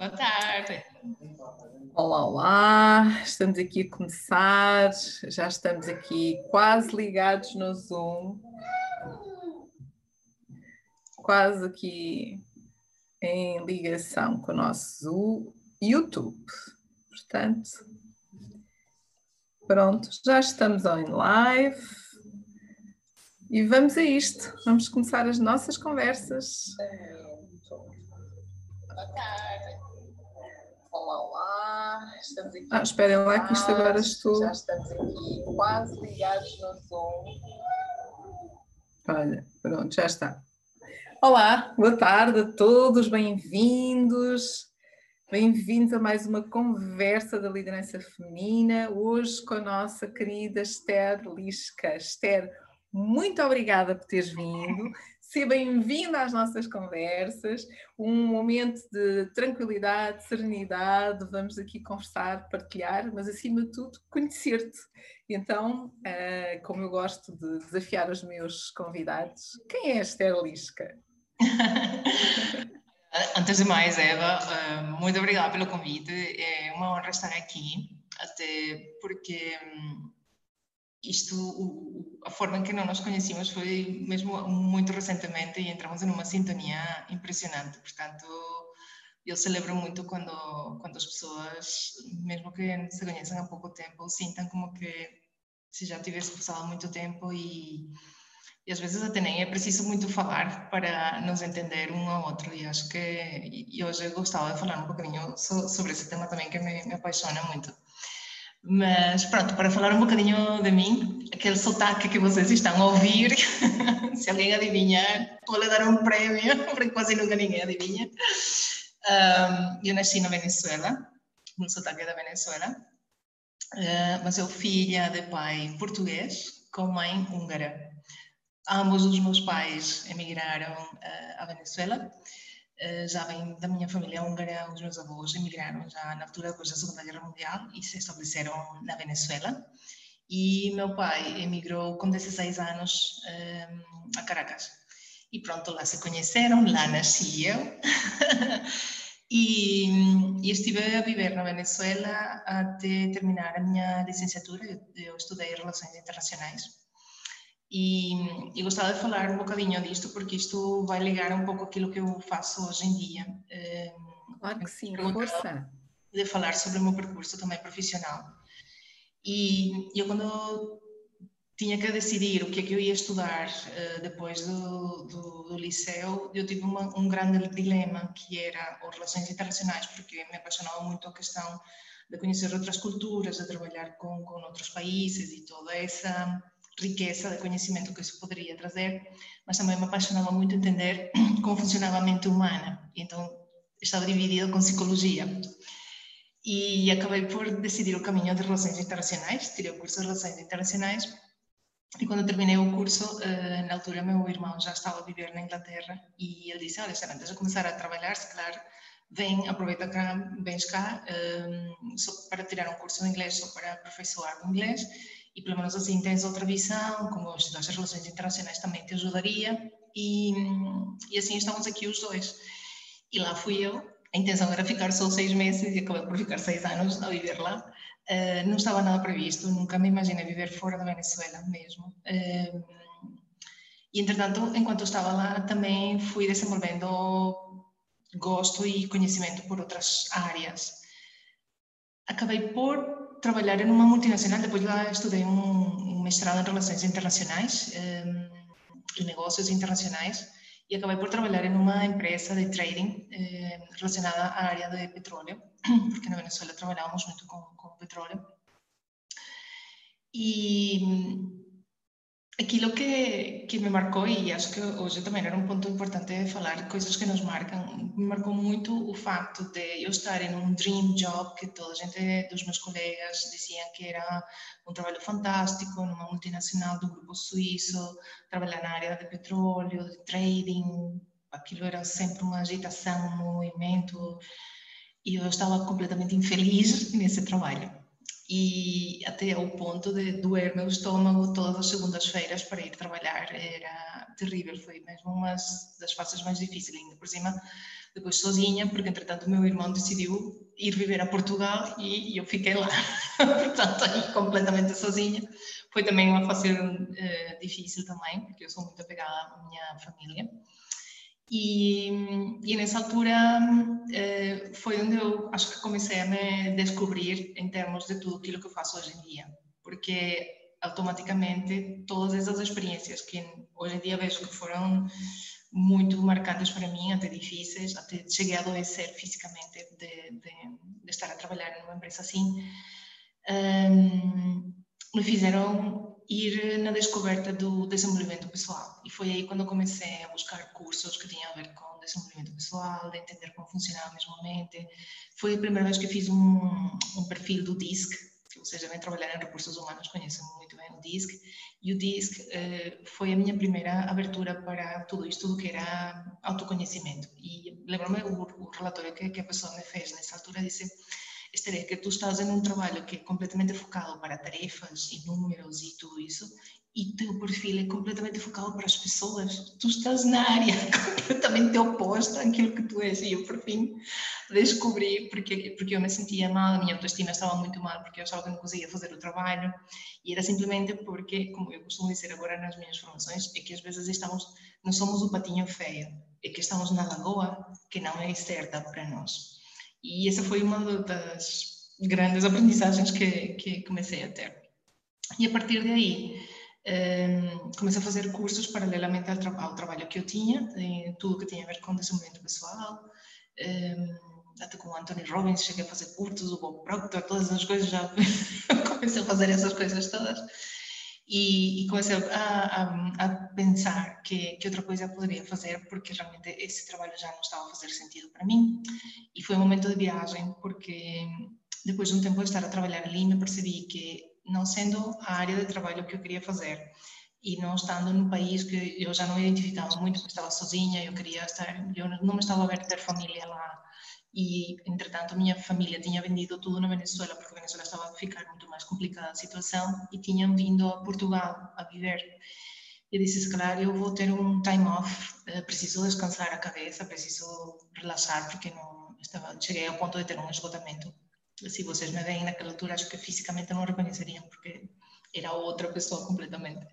Boa tarde. Olá, olá, estamos aqui a começar, já estamos aqui quase ligados no Zoom, quase aqui em ligação com o nosso Zoom, YouTube. Portanto, pronto, já estamos em live e vamos a isto, vamos começar as nossas conversas. Boa tarde. Olá, olá, estamos aqui. Ah, esperem lá que isto agora estou. Já estamos aqui quase ligados no Zoom. Olha, pronto, já está. Olá, boa tarde a todos, bem-vindos. Bem-vindos a mais uma conversa da liderança feminina, hoje com a nossa querida Esther Lisca. Esther, muito obrigada por teres vindo. Seja bem-vinda às nossas conversas, um momento de tranquilidade, serenidade, vamos aqui conversar, partilhar, mas acima de tudo conhecer-te. Então, uh, como eu gosto de desafiar os meus convidados, quem é Esther Lisca? Antes de mais, Eva, eh, muito obrigada pelo convite, é uma honra estar aqui, até porque isto, a forma em que nos conhecíamos foi mesmo muito recentemente e entramos em uma sintonia impressionante. Portanto, eu celebro muito quando, quando as pessoas, mesmo que se conheçam há pouco tempo, sintam como que se já tivesse passado muito tempo e, e às vezes até nem é preciso muito falar para nos entender um ao outro. E acho que e hoje eu gostava de falar um pouquinho sobre esse tema também que me, me apaixona muito. Mas pronto, para falar um bocadinho de mim, aquele sotaque que vocês estão a ouvir, se alguém adivinhar, vou-lhe dar um prémio, porque quase nunca ninguém adivinha. Um, eu nasci na Venezuela, no sotaque da Venezuela, uh, mas eu filha de pai português com mãe húngara. Ambos os meus pais emigraram uh, à Venezuela já vem da minha família húngara, os meus avós emigraram já na altura depois da Segunda Guerra Mundial e se estabeleceram na Venezuela. E meu pai emigrou com 16 anos um, a Caracas. E pronto, lá se conheceram, lá nasci eu. e, e, estive a viver na Venezuela até terminar a minha licenciatura. Eu estudei Relações Internacionais e, e, gostava de falar um bocadinho disto, porque isto vai ligar um pouco aquilo que eu faço hoje em dia. Claro que sim, força. De falar sobre o meu percurso também profissional. E eu, quando tinha que decidir o que é que eu ia estudar uh, depois do, do, do, liceu, eu tive uma, um grande dilema, que era as relações internacionais, porque me apaixonava muito a questão de conhecer outras culturas, de trabalhar com, com outros países e toda essa riqueza de conhecimento que isso poderia trazer, mas também me apaixonava muito entender como funcionava a mente humana. Então, estava dividida com psicologia. E acabei por decidir o caminho de Relações Internacionais, tirei o curso de Relações Internacionais. E quando terminei o curso, eh, na altura, meu irmão já estava a viver na Inglaterra e ele disse: Olha, antes de começar a trabalhar, se calhar, vem, aproveita cá, vens cá eh, para tirar um curso de inglês, só para aperfeiçoar o inglês e pelo menos assim tens outra visão, como as relações internacionais também te ajudaria e, e assim estamos aqui os dois. E lá fui eu, a intenção era ficar só seis meses e acabei por ficar seis anos a viver lá. Uh, não estava nada previsto, nunca me imaginei viver fora da Venezuela mesmo. Uh, e entretanto, enquanto estava lá, também fui desenvolvendo gosto e conhecimento por outras áreas. Acabei por trabalhar em uma multinacional, depois lá estudei um, um mestrado em Relações Internacionais um, e Negócios Internacionais e por trabalhar em uma empresa de trading eh, relacionada à área de petróleo, porque na Venezuela trabalhávamos muito com, com petróleo. E Aquilo que, que me marcou, e acho que hoje também era um ponto importante de falar, coisas que nos marcam, me marcou muito o facto de eu estar em um dream job, que toda a gente dos meus colegas diziam que era um trabalho fantástico, numa multinacional do grupo suíço, trabalhar na área de petróleo, de trading, aquilo era sempre uma agitação, um movimento, e eu estava completamente infeliz nesse trabalho e até ao ponto de doer meu estômago todas as segundas-feiras para ir trabalhar. Era terrível, foi mesmo uma das fases mais difíceis. Ainda por cima, depois sozinha, porque entretanto o meu irmão decidiu ir viver a Portugal e, eu fiquei lá, portanto, aí completamente sozinha. Foi também uma fase uh, difícil também, porque eu sou muito apegada à minha família. E, e nessa altura uh, foi onde eu acho que comecei a me descobrir em termos de tudo aquilo que eu faço hoje em dia, porque automaticamente todas essas experiências que hoje em dia vejo que foram muito marcantes para mim, até difíceis, até cheguei a adoecer fisicamente de, de, de estar a trabalhar numa empresa assim, um, me fizeram ir na descoberta do desenvolvimento pessoal. E foi aí quando eu comecei a buscar cursos que tinham a ver com desenvolvimento pessoal, de entender como funcionava mesmo a mente. Foi a primeira vez que fiz um, um perfil do DISC, que vocês devem trabalhar em recursos humanos, conhecem muito bem o DISC, e o DISC uh, foi a minha primeira abertura para tudo isto, tudo que era autoconhecimento. E lembro-me o, o relatório que, que, a pessoa me fez nessa altura, disse, Estere, que tu estás em um trabalho que é completamente focado para tarefas e números e tudo isso, e teu perfil é completamente focado para as pessoas. Tu estás na área completamente oposta àquilo que tu és. E eu, por fim, descobri, porque, porque eu me sentia mal, a minha autoestima estava muito mal, porque eu achava que não conseguia fazer o trabalho. E era simplesmente porque, como eu costumo dizer agora nas minhas formações, é que às vezes estamos, não somos o patinho feio, é que estamos na lagoa que não é certa para nós. E essa foi uma das grandes aprendizagens que, que comecei a ter. E a partir daí, um, comecei a fazer cursos paralelamente ao, tra ao, trabalho que eu tinha, tudo que tinha a ver com desenvolvimento pessoal, um, até com o Anthony Robbins, cheguei a fazer cursos, o Bob Proctor, todas as coisas, já comecei a fazer essas coisas todas. E, e comecei a, a, a, pensar que, que outra coisa poderia fazer, porque realmente esse trabalho já não estava a fazer sentido para mim. E foi um momento de viagem, porque depois de um tempo de estar a trabalhar ali, me percebi que não sendo a área de trabalho que eu queria fazer e não estando num país que eu já não identificava muito, porque estava sozinha, eu queria estar, eu não me estava a ter família lá e entretanto a minha família tinha vendido tudo na Venezuela porque a Venezuela estava a ficar muito mais complicada a situação e tinham vindo a Portugal a viver. Eu disse, se calhar eu vou ter um time off, eh, preciso descansar a cabeça, preciso relaxar porque não estava, cheguei ao ponto de ter um esgotamento se vocês me veem naquela altura, acho que fisicamente não reconheceriam, porque era outra pessoa completamente.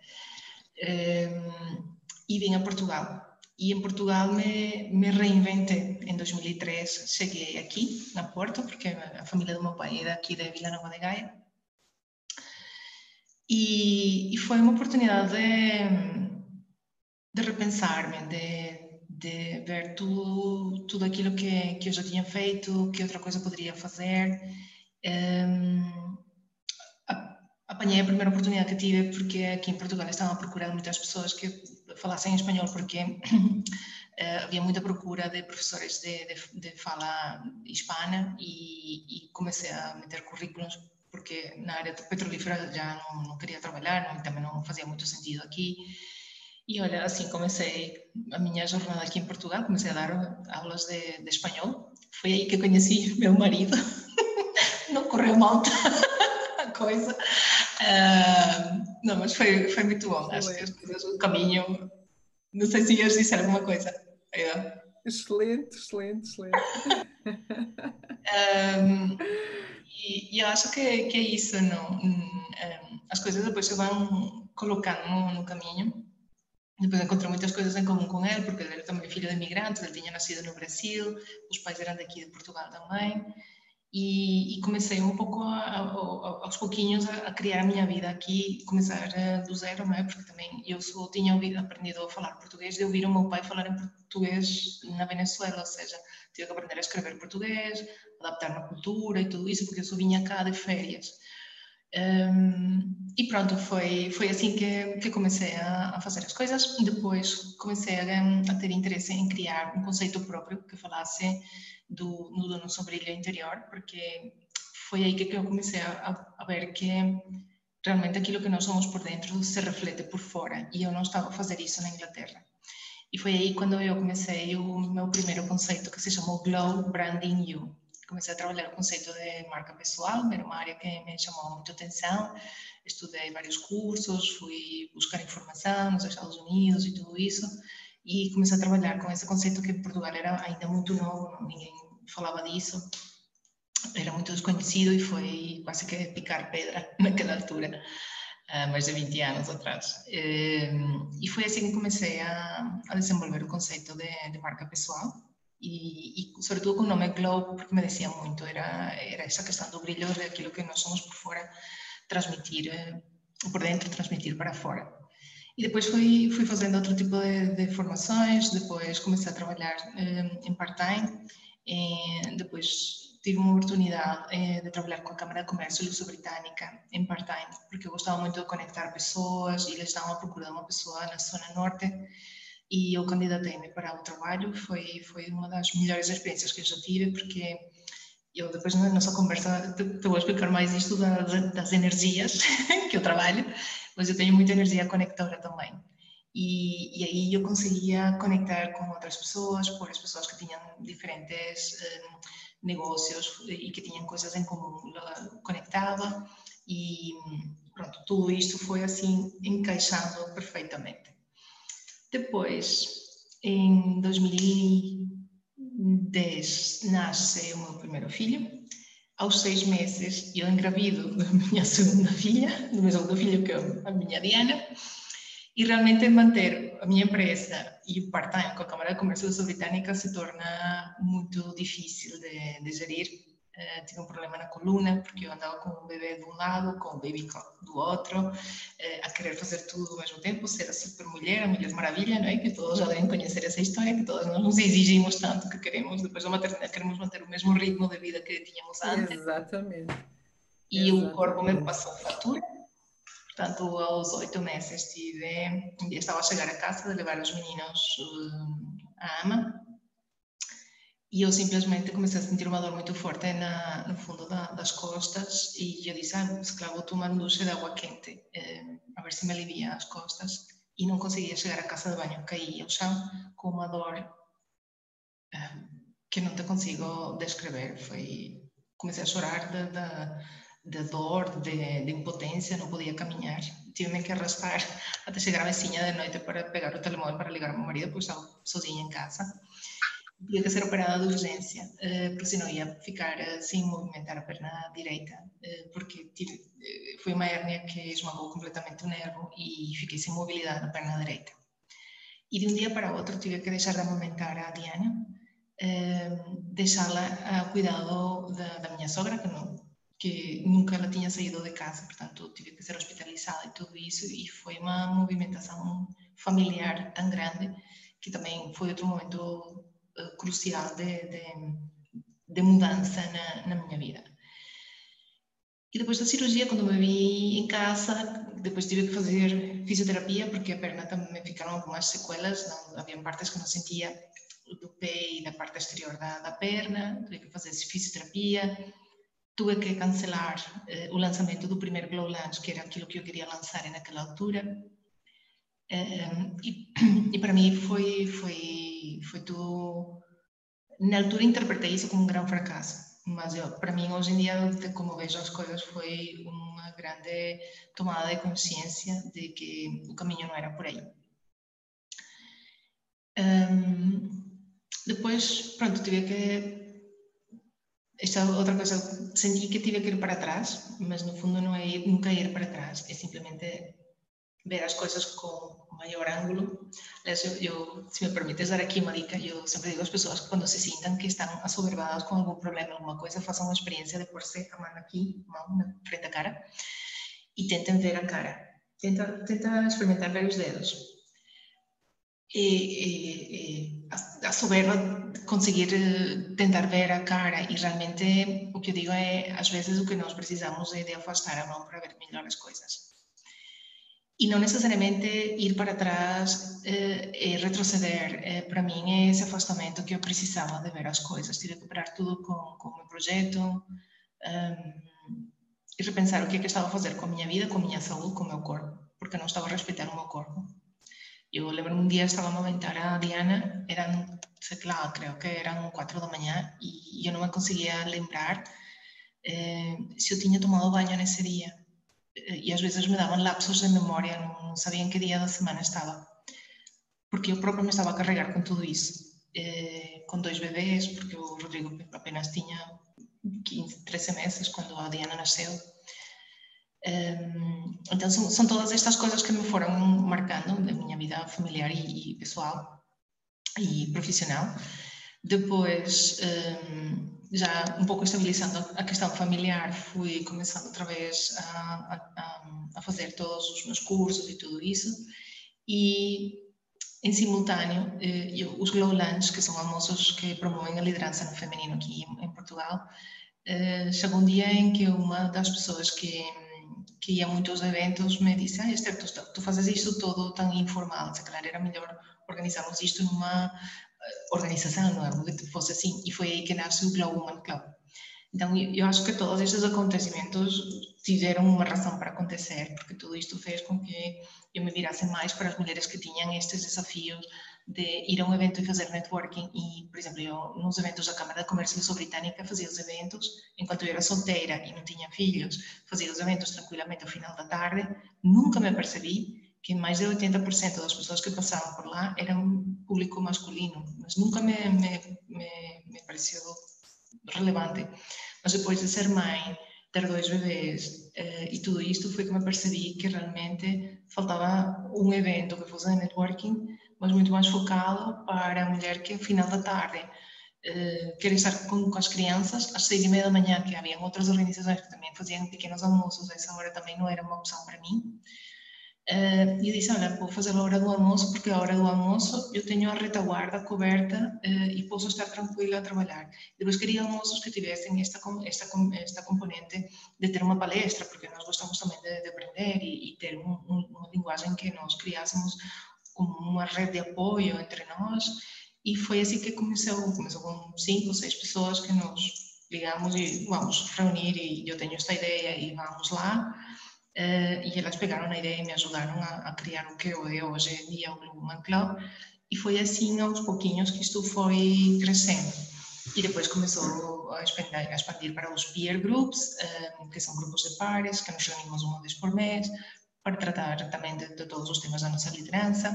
Um, e vim a Portugal. E em Portugal me, me reinventei. Em 2003 cheguei aqui, na Porto, porque a família do meu pai é daqui de Vila Nova de Gaia. E, e foi uma oportunidade de, de repensar-me, de, de ver tudo, tudo aquilo que, que eu já tinha feito, que outra coisa poderia fazer. Um, apanhei a primeira oportunidade que tive porque aqui em Portugal estavam a procurar muitas pessoas que falassem espanhol porque uh, havia muita procura de professores de, de, de fala hispana e, e, comecei a meter currículos porque na área petrolífera já não, não queria trabalhar, não, também não fazia muito sentido aqui e olha, assim comecei a minha jornada aqui em Portugal, comecei a dar aulas de, de espanhol. Foi aí que conheci meu marido. não correu mal a coisa. Uh, não, mas foi, foi muito bom. Acho que as coisas, o caminho. Não sei se ias dizer alguma coisa. É. Excelente, excelente, excelente. um, e, e, eu acho que, que é isso, não? As coisas depois se vão colocando no, no caminho depois encontrei muitas coisas em comum com ele, porque ele era também filho de imigrantes, ele tinha nascido no Brasil, os pais eram daqui de Portugal também, e, e comecei um pouco a, a, a, aos pouquinhos a, criar a minha vida aqui, começar eh, do zero, não é? Porque também eu só tinha ouvido, aprendido a falar português de ouvir o meu pai falar em português na Venezuela, ou seja, tive que aprender a escrever português, adaptar na cultura e tudo isso, porque eu só vinha cá de férias. Um, e pronto, foi, foi assim que, que comecei a, a fazer as coisas. Depois comecei a, a, ter interesse em criar um conceito próprio que falasse do no sombrilho interior, porque foi aí que eu comecei a, a ver que realmente aquilo que nós somos por dentro se reflete por fora e eu não estava a fazer isso na Inglaterra. E foi aí quando eu comecei o meu primeiro conceito que se chamou Glow Branding You comecei a trabalhar o conceito de marca pessoal, era uma área que me chamou muito atenção. Estudei vários cursos, fui buscar informação nos Estados Unidos e tudo isso. e comecei a trabalhar com esse conceito que em Portugal era ainda muito novo, ninguém falava disso, era muito desconhecido e foi quase que picar pedra naquela altura, há mais de 20 anos atrás. Ehm, e foi assim que comecei a, desenvolver o conceito de, de marca pessoal e, e, sobretudo com o nome Glow, porque me decía muito, era, era essa questão do brilho de aquilo que nós somos por fora, transmitir eh, por dentro, transmitir para fora. E depois fui, fui fazendo outro tipo de, de formações, depois comecei a trabalhar eh, part-time, depois tive uma oportunidade eh, de trabalhar com a Câmara de Comércio Luso-Britânica em part-time, porque eu gostava de conectar pessoas e eles estavam à procura de uma pessoa na zona norte e eu candidatei-me para o trabalho. Foi, foi uma das melhores experiências que eu já tive, porque eu depois na nossa conversa te, vou explicar mais isto das, das energias que eu trabalho, mas eu tenho muita energia conectora também. E, e, aí eu conseguia conectar com outras pessoas, por as pessoas que tinham diferentes um, negócios e que tinham coisas em comum, conectava e pronto, tudo isto foi assim encaixando perfeitamente. Depois, em 2010, nasce o meu primeiro filho. Aos seis meses, eu engravido da minha segunda filha, do meu segundo filho, que é a minha Diana. E realmente manter a minha empresa e o part-time com a Câmara de Comércio Britânica se torna muito difícil de, de gerir Uh, tive um problema na coluna, porque eu andava com o bebê de um lado, com o baby do outro, uh, a querer fazer tudo ao mesmo tempo, ser a super mulher, a mulher maravilha, não é? Que todos já devem conhecer essa história, que todos nós nos exigimos tanto que queremos, depois da maternidade, queremos manter o mesmo ritmo de vida que tínhamos antes. Exatamente. E Exatamente. o corpo me passou fatura. Portanto, aos oito meses tive, estava a chegar a casa de levar os meninos uh, à ama e eu simplesmente comecei a sentir uma dor muito forte na, no fundo da, das costas e eu disse, ah, se calhar vou tomar um duche de água quente, eh, a ver se me alivia as costas. E não conseguia chegar à casa de banho, caí ao chão com uma dor eh, que não te consigo descrever. Foi, comecei a chorar de, dor, de, de, impotência, não podia caminhar. Tive que arrastar até chegar à mesinha de noite para pegar o telemóvel para ligar ao meu marido, pois estava sozinha em casa tinha que ser operada de urgência, uh, porque senão ia ficar uh, sem movimentar a perna direita, uh, porque tive, foi uma hérnia que esmagou completamente o nervo e fiquei sem mobilidade na perna direita. E de um dia para outro tive que deixar de amamentar a Diana, deixá-la a cuidado da, da, minha sogra, que, não, que nunca ela tinha saído de casa, portanto tive que ser hospitalizada e tudo isso, e foi uma movimentação familiar tão grande que também foi outro momento crucial de, de, de mudança na, na, minha vida. E depois da cirurgia, quando me vi em casa, depois tive que fazer fisioterapia, porque a perna também ficaram algumas sequelas, não, havia partes que não sentia do pé e da parte exterior da, da perna, tive que fazer fisioterapia, tive que cancelar eh, o lançamento do primeiro Glow Lunch, que era aquilo que eu queria lançar naquela altura. E, e para mim foi, foi foi tudo. Na altura interpretei isso como um grande fracasso, mas eu, para mim, hoje em dia, como vejo as coisas, foi uma grande tomada de consciência de que o caminho não era por aí. Um, depois, pronto, tive que. Esta outra coisa, senti que tive que ir para trás, mas no fundo não é nunca ir para trás, é simplesmente ver as coisas com maior ângulo. Aliás, eu, me permites dar aqui uma dica, eu sempre digo às pessoas que quando se sintam que estão assoberbadas com algum problema, alguma coisa, façam uma experiência de pôr-se a mão aqui, mão na frente à cara, e tentem ver a cara. Tenta, tenta experimentar ver os dedos. E, e, conseguir eh, tentar ver a cara e realmente o que digo é às vezes o que nós precisamos é de afastar a mão para ver melhor as coisas e não necessariamente ir para trás eh, e retroceder. Eh, para mim é esse afastamento que eu precisava de ver as coisas. Tive que parar tudo com, com o meu projeto um, e repensar o que que estava a fazer vida, com a minha saúde, com o meu corpo, porque não estava a respeitar o meu corpo. Eu lembro um dia estava a amamentar a Diana, eram, sei lá, creio que eram quatro da manhã e eu não me conseguia lembrar eh, se eu tinha tomado banho nesse dia e às vezes me davam lapsos de memória, não sabia em que dia da semana estava. porque eu própria me estava a carregar com tudo isso, eh, dois bebês, porque o Rodrigo apenas tinha 15, 13 meses quando a Diana nasceu. Um, então são, todas estas coisas que me foram marcando da minha vida familiar e, e pessoal e profissional. Depois, um, já um pouco estabilizando a questão familiar, fui começando outra vez a, a, a fazer todos os meus cursos e tudo isso. E em simultâneo, eh, os Glow Lunch, que são almoços que promovem a liderança no feminino aqui em, Portugal, eh, chegou um dia em que uma das pessoas que, que ia muito aos eventos me disse: Ah, Esther, tu, tu fazes isto todo tão informal, se calhar era melhor organizarmos isto numa organização, não é? Que fosse assim. E foi aí que nasce o Glow Woman Club. Então, eu acho que todos estes acontecimentos tiveram uma razão para acontecer, porque tudo isto fez com que eu me virasse mais para as mulheres que tinham estes desafios de ir a um evento e fazer networking. E, por exemplo, eu nos eventos da Câmara de Comércio Sul-Britânica fazia os eventos, enquanto eu era solteira e não tinha filhos, fazia os eventos tranquilamente ao final da tarde. Nunca me percebi que mais de 80% das pessoas que passavam por lá eram público masculino, mas nunca me, me, me, me pareceu relevante. Mas depois de ser mãe, ter dois bebês eh, e tudo isto, foi que me percebi que realmente faltava um evento que fosse de networking mas muito mais focado para a mulher que, ao final da tarde, uh, quer estar com, com, as crianças, às seis e meia da manhã, que havia outras organizações que também faziam pequenos almoços, essa hora também não era uma opção para mim. Uh, e disse, olha, vou fazer a hora do almoço, porque a hora do almoço eu tenho a retaguarda coberta uh, e posso estar tranquila a trabalhar. Depois queria almoços que tivessem esta, esta, esta componente de ter uma palestra, porque nós gostamos também de, de aprender e, e ter um, um, uma linguagem que nós criássemos como uma rede de apoio entre nós e foi assim que começou, começou com cinco seis pessoas que nos ligamos e vamos reunir e eu tenho esta ideia e vamos lá uh, e elas pegaram a ideia e me ajudaram a, a criar o que é hoje em dia o Woman Club e foi assim aos pouquinhos que isto foi crescendo. E depois começou a expandir, a expandir para os peer groups, uh, que são grupos de pares, que nos reunimos uma vez por mês, para tratar também de, de, todos os temas da nossa liderança.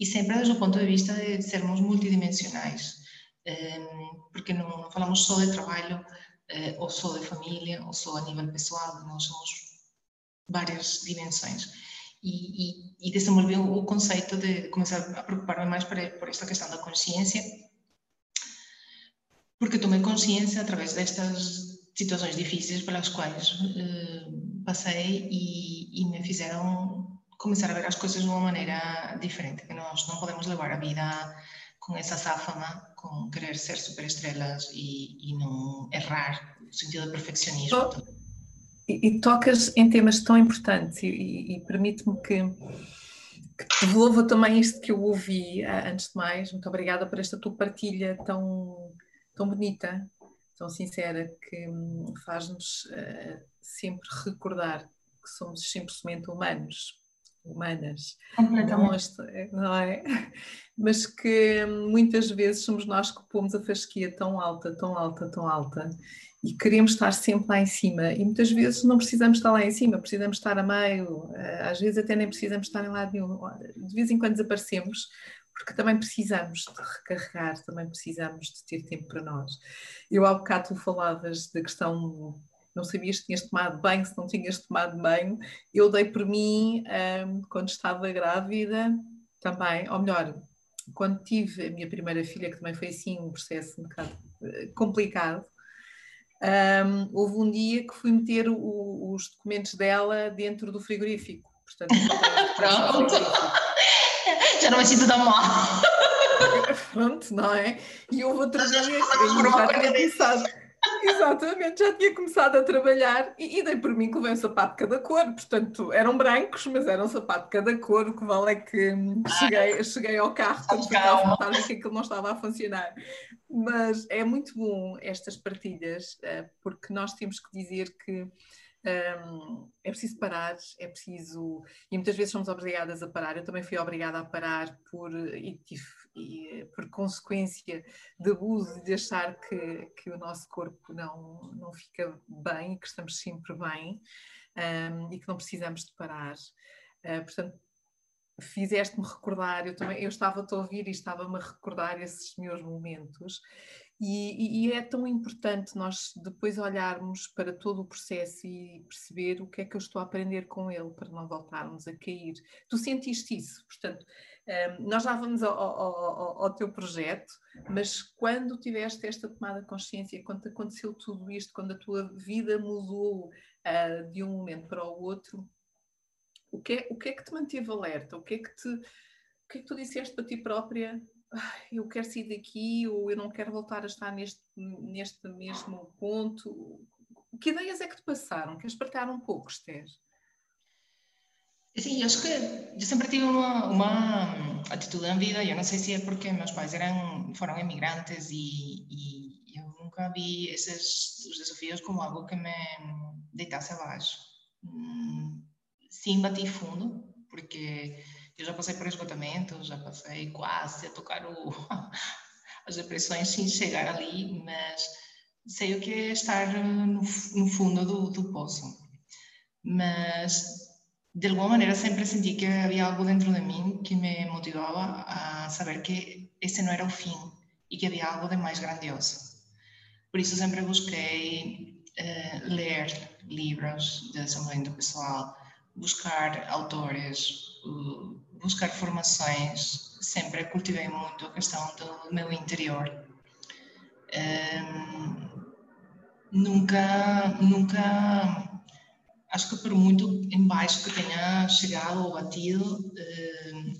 E sempre desde o ponto de vista de sermos multidimensionais, ehm, porque não, não falamos só de trabalho eh, ou só de família ou só a nível pessoal, nós somos várias dimensões. E, e, e desenvolvi o conceito de começar a preocupar-me mais por, por esta questão da consciência, porque tomei consciência através destas situações difíceis pelas quais eh, passei e, e, me fizeram começar a ver as coisas de uma maneira diferente, que nós não podemos levar a vida com essa sáfama, com querer ser superestrelas e, e não errar, no sentido de perfeccionismo. Oh, e, e, tocas em temas tão importantes e, e permite-me que, que devolva também isto que eu ouvi ah, antes de mais. Muito obrigada por esta tua partilha tão, tão bonita tão sincera que hum, faz-nos uh, sempre recordar que somos simplesmente humanos, humanas, não, não é? Mas que hum, muitas vezes somos nós que pomos a fasquia tão alta, tão alta, tão alta e queremos estar sempre lá em cima e muitas vezes não precisamos estar lá em cima, precisamos estar a meio, eh, às vezes até nem precisamos estar em lado nenhum, de vez em quando desaparecemos porque também precisamos de recarregar, também precisamos de ter tempo para nós. Eu há bocado tu falavas da questão, não sabias se tinhas tomado banho, se não tinhas tomado banho. Eu dei por mim, um, quando estava grávida, também, ou melhor, quando tive a minha primeira filha, que também foi assim um processo um bocado eh, complicado, um, houve um dia que fui meter o, os documentos dela dentro do frigorífico. Portanto, Pronto já não me sinto tão mal. Pronto, não é? E houve outro dia que eu já tinha começado. Exatamente, já tinha começado a trabalhar e, e dei por mim que levei um sapato de cada cor, portanto eram brancos, mas era um sapato de cada cor, o que vale é que cheguei, cheguei ao carro quando fui à que aquilo não estava a funcionar. Mas é muito bom estas partilhas, eh, porque nós temos que dizer que um, é preciso parar, é preciso. E muitas vezes somos obrigadas a parar. Eu também fui obrigada a parar por, e, e, por consequência de abuso, de achar que, que o nosso corpo não, não fica bem, que estamos sempre bem um, e que não precisamos de parar. Uh, portanto, fizeste-me recordar, eu também eu estava a ouvir e estava-me a recordar esses meus momentos. E, e, é tão importante nós depois olharmos para todo o processo e perceber o que é que eu estou a aprender com ele para não voltarmos a cair. Tu sentiste isso, portanto, um, nós já vamos ao, ao, ao, teu projeto, mas quando tiveste esta tomada de consciência, quando aconteceu tudo isto, quando a tua vida mudou uh, de um momento para o outro, o que, é, o que é que te manteve alerta? O que é que, te, o que, é que tu disseste para ti própria? Eu quero sair daqui ou eu não quero voltar a estar neste, neste mesmo ponto. Que ideias é que te passaram? Queres partilhar um pouco, Esther? Sim, acho que eu sempre tive uma, uma atitude na vida, eu não sei se é porque meus pais eram, foram imigrantes e, e eu nunca vi esses os desafios como algo que me deitasse abaixo. Hum, sim, bati fundo, porque eu já passei por esgotamento, já passei quase a tocar o, as depressões sem chegar ali, mas sei o que é estar no, no fundo do, do poço. Mas de alguma maneira sempre senti que havia algo dentro de mim que me motivava a saber que esse não era o fim e que havia algo de mais grandioso. Por isso sempre busquei uh, ler livros de desenvolvimento pessoal, buscar autores, buscar formações, sempre cultivei muito a questão do meu interior. Um, nunca, nunca, acho que por muito embaixo que tenha chegado ou batido, um,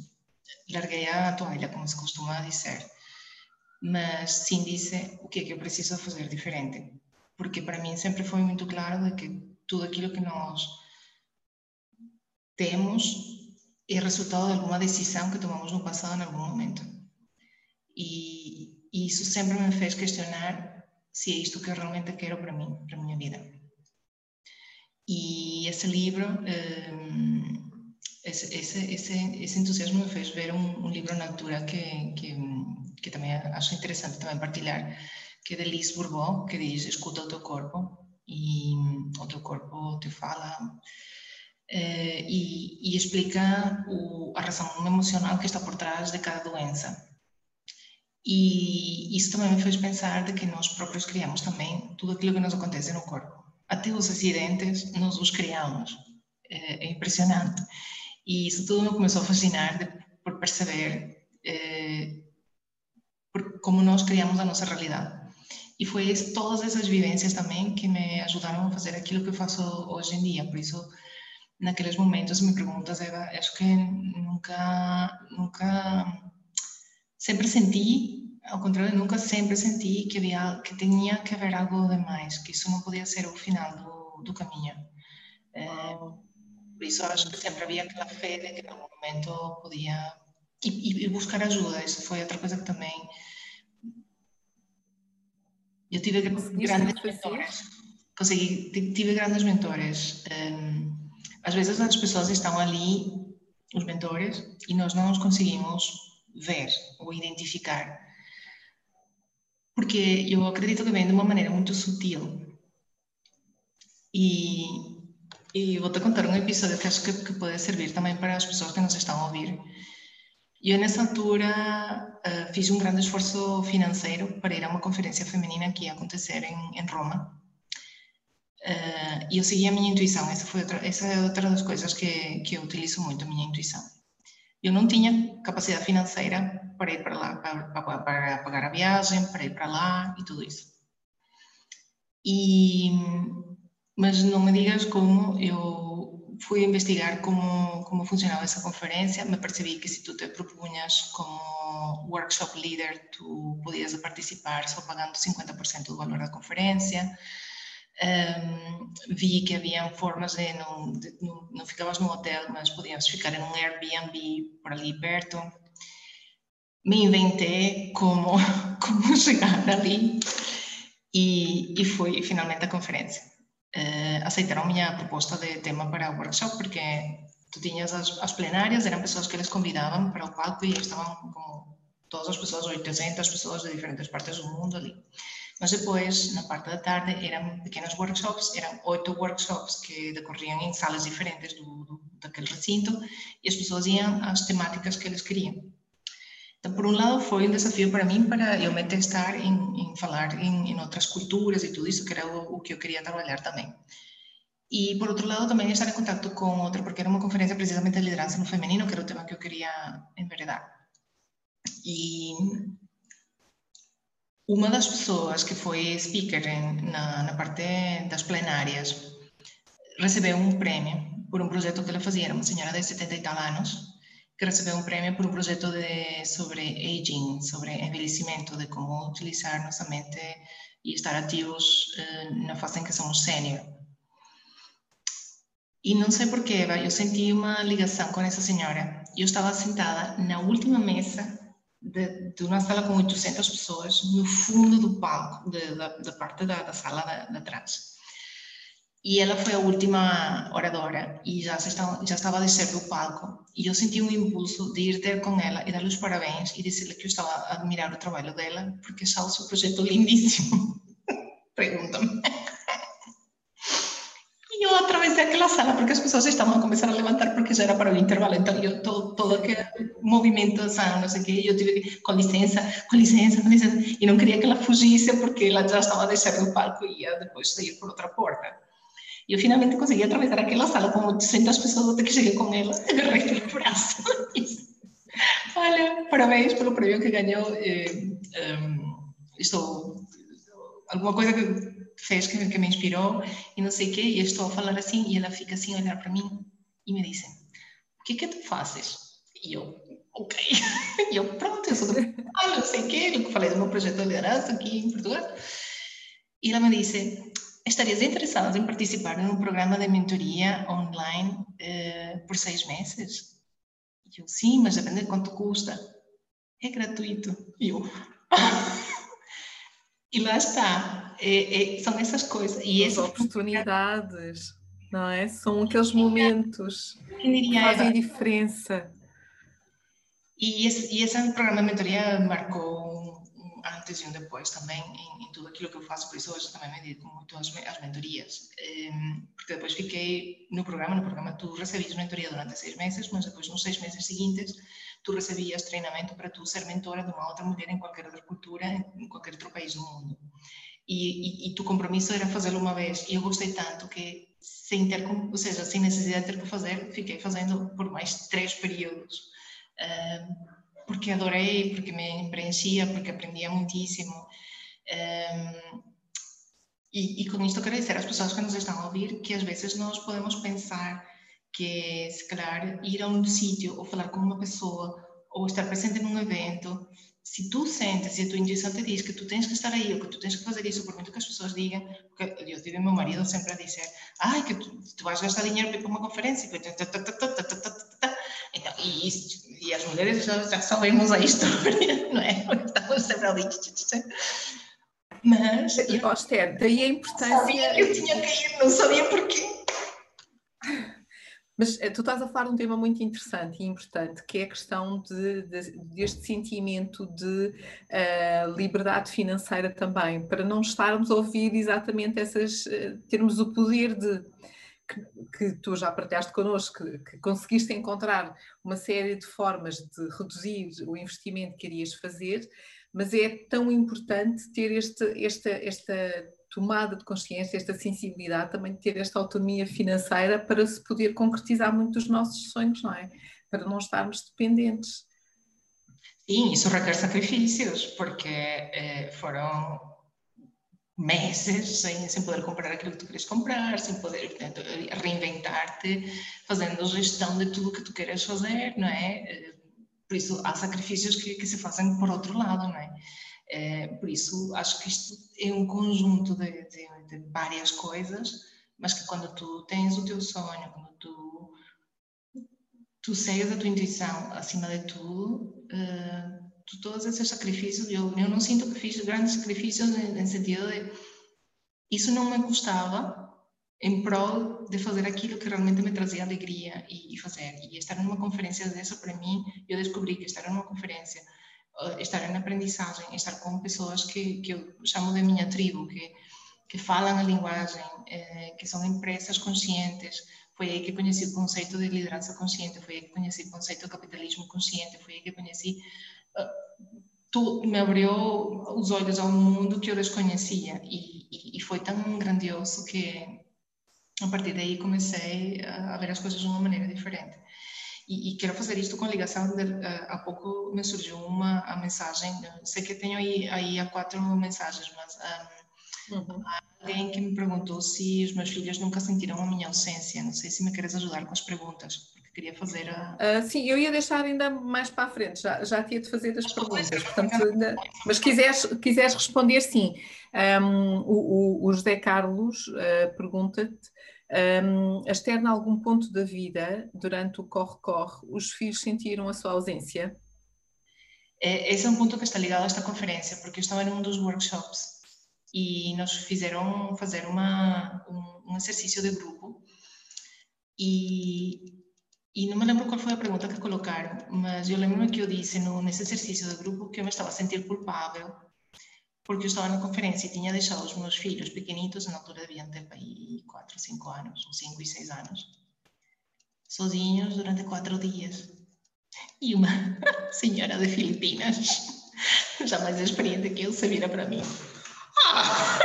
larguei a toalha, como se costuma dizer. Mas sim disse o que é que eu preciso fazer diferente. Porque para mim sempre foi muito claro de que tudo aquilo que nós temos é resultado de alguma decisão que tomamos no passado em algum momento. E, isso sempre me fez questionar se é isto que eu realmente quero para mim, para a minha vida. E esse livro, esse, esse, esse, esse, entusiasmo me fez ver um livro na altura que, que, que, também acho interessante também partilhar, que é de Liz Bourbon, que diz escuta o teu corpo e o teu corpo te fala eh, e, e, explica o, a razão emocional que está por trás de cada doença. E isso também me fez pensar de que nós próprios criamos também tudo aquilo que nos acontece no corpo. Até os acidentes nós os criamos. É, é impressionante. E isso tudo me começou a fascinar de, por perceber é, por como nós criamos a nossa realidade. E foi todas essas vivências também que me ajudaram a fazer aquilo que eu faço hoje em dia. Por isso, naqueles momentos me perguntas, Eva, acho que nunca, nunca, sempre senti, ao contrário, nunca sempre senti que havia, que tinha que haver algo demais, que isso não podia ser o final do, do caminho. É, por isso acho que sempre havia aquela fé de que em algum momento podia e, e, buscar ajuda. Isso foi outra coisa que também eu tive grandes mentores. Consegui, tive grandes mentores. Um, às vezes as pessoas estão ali, os mentores, e nós não os conseguimos ver ou identificar. Porque eu acredito que vem de uma maneira muito sutil. E, e vou-te contar um episódio que acho que, que, pode servir também para as pessoas que nos estão a ouvir. Eu, nessa altura, uh, fiz um grande esforço financeiro para ir a uma conferência feminina que ia acontecer em, em Roma Uh, e eu segui a minha intuição, essa, foi outra, essa é outra das coisas que, que eu utilizo muito, a minha intuição. Eu não tinha capacidade financeira para ir para lá, para, para, para pagar a viagem, para ir para lá e tudo isso. E, mas não me digas como eu fui investigar como, como funcionava essa conferência, me percebi que se tu te propunhas como workshop leader, tu podias participar só pagando 50% do valor da conferência, um, vi que havia formas de não, de, não, não ficavas num hotel, mas podíamos ficar em um Airbnb por ali perto. Me inventei como, como chegar ali e, e foi finalmente a conferência. Uh, aceitaram a minha proposta de tema para o workshop porque tu tinhas as, as plenárias, eram pessoas que eles convidavam para o palco e estavam como todas as pessoas, 800 pessoas de diferentes partes do mundo ali. Mas depois, na parte da tarde, eram pequenos workshops, eram oito workshops que decorriam em salas diferentes do, do, daquele recinto e as pessoas iam às temáticas que eles queriam. Então, por um lado, foi um desafio para mim para eu me testar em, em falar em, em, outras culturas e tudo isso, que era o, o, que eu queria trabalhar também. E, por outro lado, também estar em contato com outra, porque era uma conferência precisamente de liderança no feminino, que era o tema que eu queria enveredar. E uma das pessoas que foi speaker em, na, na parte das plenárias recebeu um prêmio por um projeto que ela fazia, era uma senhora de 70 e tal anos, que recebeu um prêmio por um projeto de, sobre aging, sobre envelhecimento, de como utilizar nossa mente e estar ativos uh, na fase em que somos sênior. E não sei porquê, eu senti uma ligação com essa senhora. Eu estava sentada na última mesa de, de uma sala com 800 pessoas, no fundo do palco, de, da, da, parte da, da sala de, trás. E ela foi a última oradora e já, estava, já estava a descer do palco. E eu senti um impulso de ir ter com ela e dar-lhe os parabéns e dizer-lhe que eu estava a admirar o trabalho dela, porque achava o seu projeto lindíssimo. Pergunta-me. E eu atravessei aquela sala porque as pessoas estavam a começar a levantar porque já era para o intervalo. Então, eu, todo, todo aquele movimento, não sei o quê, eu tive que, com licença, com licença, com licença. E não queria que ela fugisse porque ela já estava a descer do palco e ia depois sair por outra porta. E eu finalmente consegui atravessar aquela sala com 800 pessoas até que cheguei com ela, agarrei o braço. Olha, parabéns pelo prêmio que ganhou. Eh, um, estou alguma coisa que fez que, que, me inspirou e não sei o quê, e estou a falar assim, e ela fica assim a olhar para mim e me diz: O que é que tu fazes? E eu, ok. E eu, pronto, eu sou do Portugal, não sei o quê, eu falei do meu projeto de liderança aqui em Portugal. E ela me disse: Estarias interessado em participar num programa de mentoria online eh, por seis meses? E eu, sim, mas depende de quanto custa. É gratuito. E eu, e lá está. É, é, são essas coisas. E As oportunidades, não é? São aqueles momentos que fazem diferença. E esse, e esse programa de mentoria marcou antes e um depois também em, em, tudo aquilo que eu faço, por isso hoje também me dedico muito às, às mentorias, um, porque depois fiquei no programa, no programa tu recebias mentoria durante seis meses, mas depois nos seis meses seguintes tu recebias treinamento para tu ser mentora de uma outra mulher em qualquer outra cultura, em qualquer outro país do mundo. E, e, e tu compromisso era fazê-lo uma vez, e eu gostei tanto que sem ter, ou seja, sem necessidade de ter que fazer, fiquei fazendo por mais três períodos. Porque adorei, porque me preenchia, porque aprendia muitíssimo. Um, e, e, com isto quero dizer às pessoas que nos estão a ouvir que às vezes nós podemos pensar que, se calhar, ir a um sítio ou falar com uma pessoa ou estar presente num evento, se tu sentes e a tua intuição te diz que tu tens que estar aí ou que tu tens que fazer isso, por muito que as pessoas digam, porque eu tive meu marido sempre a dizer, ai, que tu, tu vais gastar dinheiro para ir para uma conferência, então, e, isso, e as mulheres já, já sabemos a história, não é? Estamos sempre ali. Mas. Oh, Esther, daí a importância. Sabia que eu tinha que ir, não sabia porquê. Mas eh, tu estás a falar de um tema muito interessante e importante, que é a questão de, de, deste sentimento de uh, liberdade financeira também, para não estarmos a ouvir exatamente essas, uh, termos o poder de que, que, tu já partilhaste connosco, que, que, conseguiste encontrar uma série de formas de reduzir o investimento que irias fazer, mas é tão importante ter este, esta, esta tomada de consciência, esta sensibilidade, também de ter esta autonomia financeira para se poder concretizar muito dos nossos sonhos, não é? Para não estarmos dependentes. Sim, isso requer sacrifícios, porque eh, foram meses sem, sem poder comprar aquilo que tu queres comprar, sem poder reinventar-te, fazendo gestão de tudo que tu queres fazer, não é? Eh, por isso, há sacrifícios que, que se fazem por outro lado, não é? É? Por isso, acho que isto é um conjunto de, de, de, várias coisas, mas que quando tu tens o teu sonho, quando tu, tu segues a tua intuição acima de tudo, uh, todos esses sacrifícios, eu, eu não sinto que fiz grandes sacrifícios no sentido de isso não me custava em prol de fazer aquilo que realmente me trazia alegria e, e fazer. E estar numa conferência dessa, para mim, eu descobri que estar numa conferência, estar em aprendizagem, estar com pessoas que, que eu chamo de minha tribo, que, que falam a linguagem, eh, que são empresas conscientes, Foi aí que conheci o conceito de liderança consciente, foi aí que conheci o conceito de capitalismo consciente, foi aí que conheci. Uh, tu me abriu os olhos a um mundo que eu desconhecia e, e, e foi tão grandioso que a partir daí comecei a ver as coisas de uma maneira diferente. E, e, quero fazer isto com ligação. De, uh, há pouco me surgiu uma a mensagem, sei que tenho aí, aí há quatro mensagens, mas um, uhum. alguém que me perguntou se os meus filhos nunca sentiram a minha ausência. Não sei se me queres ajudar com as perguntas, porque queria fazer a. Uh, sim, eu ia deixar ainda mais para a frente, já, já tinha de fazer as perguntas, portanto, ainda, mas quiseres, quiseres responder, sim. Um, o, o, José Carlos uh, pergunta-te um, a externa algum ponto da vida, durante o corre-corre, os filhos sentiram a sua ausência? É, esse é um ponto que está ligado a esta conferência, porque eu estava num dos workshops e nos fizeram fazer uma, um, um exercício de grupo e, e não me lembro qual foi a pergunta que colocaram, mas eu lembro que eu disse no, nesse exercício de grupo que eu me estava a sentir culpável porque eu estava na conferência e tinha deixado os meus filhos pequenitos, na altura deviam ter aí 4, 5 anos, ou 5 e 6 anos, sozinhos durante 4 dias. E uma senhora de Filipinas, já experiente que eu, se vira para mim.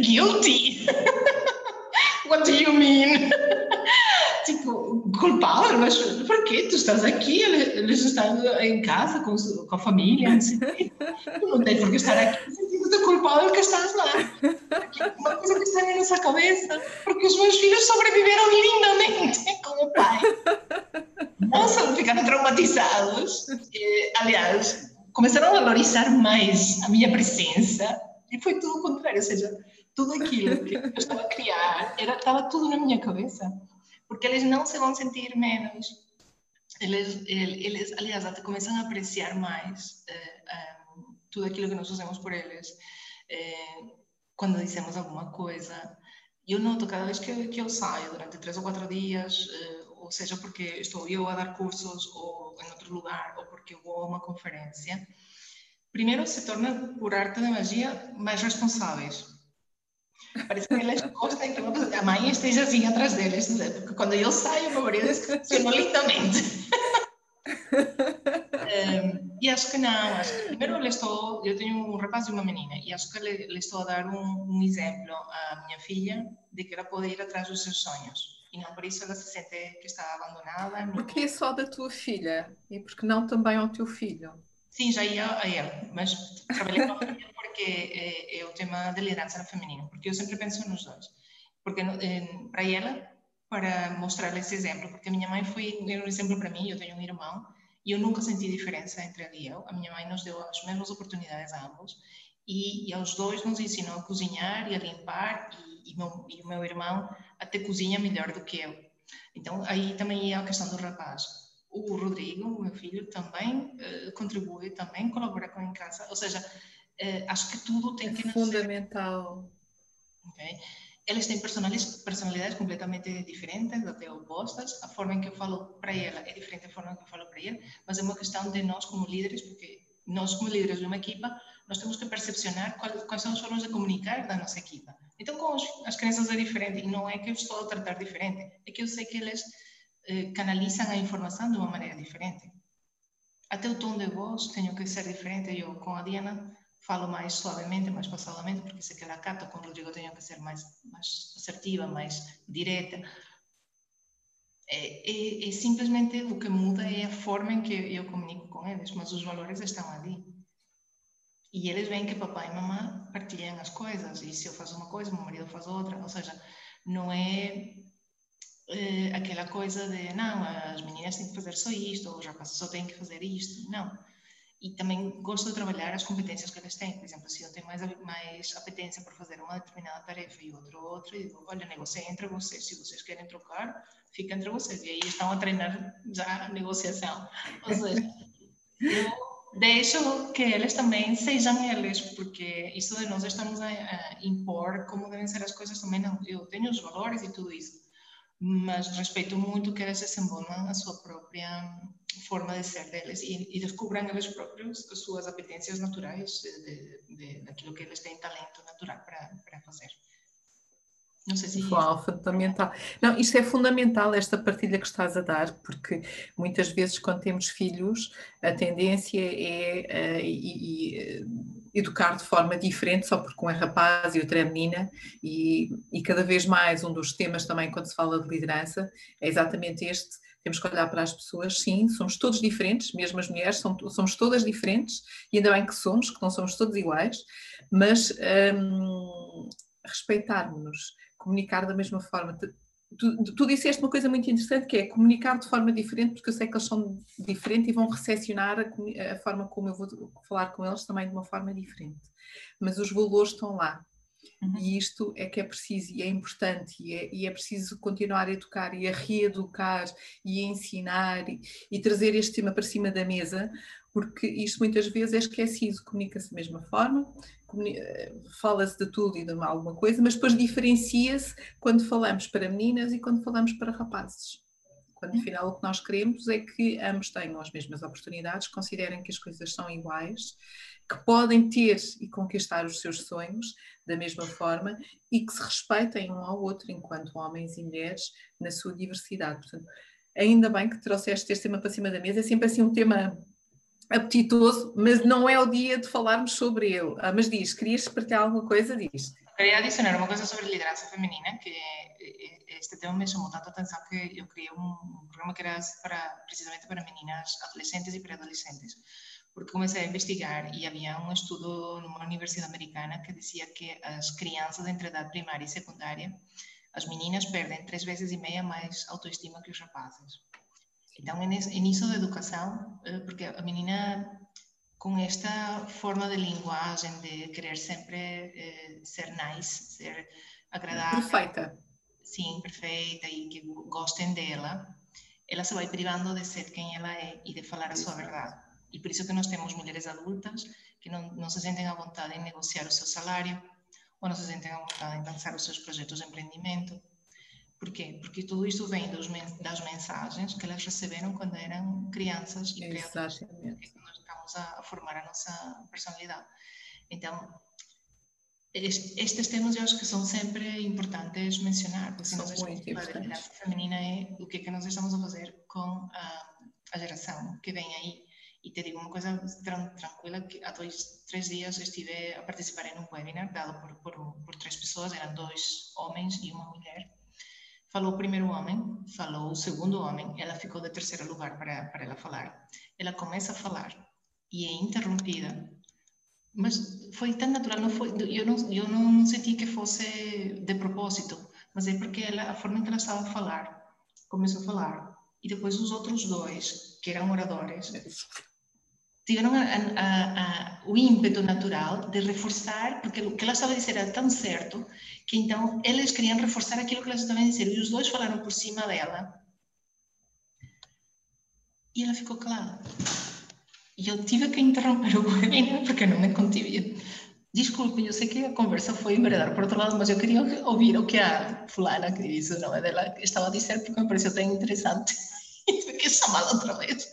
Guilty! What do you mean? Culpável, mas por que tu estás aqui? Eles estão em casa com, com a família, não sei Tu não tens por que estar aqui sentindo-te culpável que estás lá. Uma coisa que está na nossa cabeça, porque os meus filhos sobreviveram lindamente com o pai. Nossa, ficaram traumatizados. E, aliás, começaram a valorizar mais a minha presença e foi tudo o contrário, ou seja, tudo aquilo que eu estava a criar era, estava tudo na minha cabeça porque eles não se vão sentir menos. Eles, eles aliás, até começam a apreciar mais eh, eh, tudo aquilo que nós fazemos por eles. Eh, quando dizemos alguma coisa, eu noto cada vez que, que eu saio durante três ou quatro dias, ou seja, porque estou eu a dar cursos ou em outro lugar, ou porque vou a uma conferência, primeiro se tornam, por arte de magia, mais responsáveis Parece que eles gostam que a mãe esteja assim atrás deles, porque quando eu saio, meu marido funciona lindamente. um, e acho que não, acho que primeiro lhe estou, eu tenho um rapaz e uma menina, e acho que lhe, lhe estou a dar um, um, exemplo à minha filha de que ela pode ir atrás dos seus sonhos. E não por isso ela se sente que está abandonada. Porque é só da tua filha? E porque não também ao teu filho? Sim, já ia a ele, mas trabalhei com a filha porque é, é, o tema de liderança feminino, porque eu sempre penso nos dois. Porque para ela, para mostrar esse exemplo, porque a minha mãe foi um exemplo para mim, eu tenho um irmão, e eu nunca senti diferença entre ele e eu. A minha mãe nos deu as mesmas oportunidades a ambos, e, e aos dois nos ensinou a cozinhar e a limpar, e, e, meu, e o meu irmão até cozinha melhor do que eu. Então, aí também é a questão do rapaz o Rodrigo, o meu filho, também uh, contribui, também colabora com em casa. Ou seja, uh, acho que tudo tem é que... fundamental. Okay? Eles têm personalidades completamente diferentes, até opostas. A forma em que eu falo para ela é diferente da forma em que eu falo para ele, mas é uma questão de nós como líderes, porque nós como líderes de uma equipa, nós temos que percepcionar quais, quais são as formas de comunicar da nossa equipa. Então, com as, as crianças é diferente, e não é que eu estou a tratar diferente, é que eu sei que eles eh, canalizam a informação de uma maneira diferente. Até o tom de voz tem que ser diferente. Eu, com a Diana, falo mais suavemente, mais passadamente, porque sei que ela capta. Com o Rodrigo, tenho que ser mais, mais assertiva, mais direta. É, é, é, simplesmente o que muda é a forma em que eu comunico com eles, mas os valores estão ali. E eles veem que papai e mamãe partilham as coisas, e se eu faço uma coisa, meu marido faz outra. Ou seja, não é uh, aquela coisa de não, as meninas têm que fazer só isto, ou os rapazes só têm que fazer isto. Não. E também gosto de trabalhar as competências que eles têm. Por exemplo, se eu tenho mais, mais apetência por fazer uma determinada tarefa e outro outra, eu digo, olha, negocia entre vocês. Se vocês querem trocar, fica entre vocês. E aí estão a treinar já a negociação. Ou seja, eu deixo que eles também sejam eles, porque isso de nós estamos a, a impor como devem ser as coisas também não. Eu tenho os valores e tudo isso mas respeito muito que eles desenvolvam a sua própria forma de ser deles e, e descubram eles próprios as suas apetências naturais de, de, daquilo que eles têm talento natural para, para fazer. Não sei se Uau, fundamental. Não, isto é fundamental, esta partilha que estás a dar, porque muitas vezes quando temos filhos, a tendência é uh, e, e, educar de forma diferente, só porque um é rapaz e outro é menina, e, e cada vez mais um dos temas também quando se fala de liderança é exatamente este, temos que olhar para as pessoas, sim, somos todos diferentes, mesmo as mulheres, somos todas diferentes, e ainda bem que somos, que não somos todos iguais, mas um, respeitarmos-nos, comunicar da mesma forma. Tu, tu, disseste uma coisa muito interessante que é comunicar de forma diferente, porque eu sei que eles são diferentes e vão recepcionar a, a forma como eu vou falar com eles também de uma forma diferente. Mas os valores estão lá. Uhum. E isto é que é preciso e é importante, e é, e é, preciso continuar a educar e a reeducar e a ensinar e, e trazer este tema para cima da mesa, porque isto muitas vezes é esquecido, comunica-se da mesma forma, fala-se de tudo e de alguma coisa, mas depois diferencia-se quando falamos para meninas e quando falamos para rapazes. Quando afinal o que nós queremos é que ambos tenham as mesmas oportunidades, considerem que as coisas são iguais, que podem ter e conquistar os seus sonhos da mesma forma e que se respeitem um ao outro enquanto homens e mulheres na sua diversidade. Portanto, ainda bem que trouxeste este tema para cima da mesa, é sempre assim um tema apetitoso, mas não é o dia de falarmos sobre ele. Ah, mas diz, querias partilhar alguma coisa? Diz. Queria adicionar uma coisa sobre liderança feminina, que este tema me chamou tanto atenção que eu criei um programa que era para, precisamente para meninas adolescentes e pré-adolescentes, porque comecei a investigar e havia um estudo numa universidade americana que dizia que as crianças entre idade primária e secundária, as meninas perdem três vezes e meia mais autoestima que os rapazes. Então, em isso da educação, eh, porque a menina com esta forma de linguagem de querer sempre eh, ser nice, ser agradável. Perfeita. Sim, perfeita e que gostem dela, ela se vai privando de ser quem ela é e de falar a sua verdade. E por isso que nós temos mulheres adultas que não, não se sentem à vontade em negociar o seu salário, ou não se sentem à vontade em lançar os seus projetos de empreendimento, Porquê? Porque tudo isto vem dos, das mensagens que elas receberam quando eram crianças e Exatamente. nós estamos a, a, formar a nossa personalidade. Então, estes temas eu acho que são sempre importantes mencionar, porque se nós estamos a liderança feminina é o que é que nós estamos a fazer com a, a geração que vem aí. E te digo uma coisa tranquila, que há dois, três dias estive a participar em um webinar dado por, por, por três pessoas, eram dois homens e uma mulher, Falou o primeiro homem, falou o segundo homem, ela ficou de terceiro lugar para, para ela falar. Ela começa a falar e é interrompida. Mas foi tão natural, não foi, eu, não, eu não senti que fosse de propósito, mas é porque ela, a forma em que ela estava a falar, começou a falar. E depois os outros dois, que eram oradores, tiveram a, a, a, o ímpeto natural de reforçar, porque o que ela estava a dizer era tão certo, que então eles queriam reforçar aquilo que ela estava a dizer, e os dois falaram por cima dela. E ela ficou calada. E eu tive que interromper o webinar porque não me contive. Desculpe, eu sei que a conversa foi verdade por outro lado, mas eu queria ouvir o que a fulana que disse o nome dela estava a dizer porque me pareceu tão interessante. E tive que chamá-la outra vez.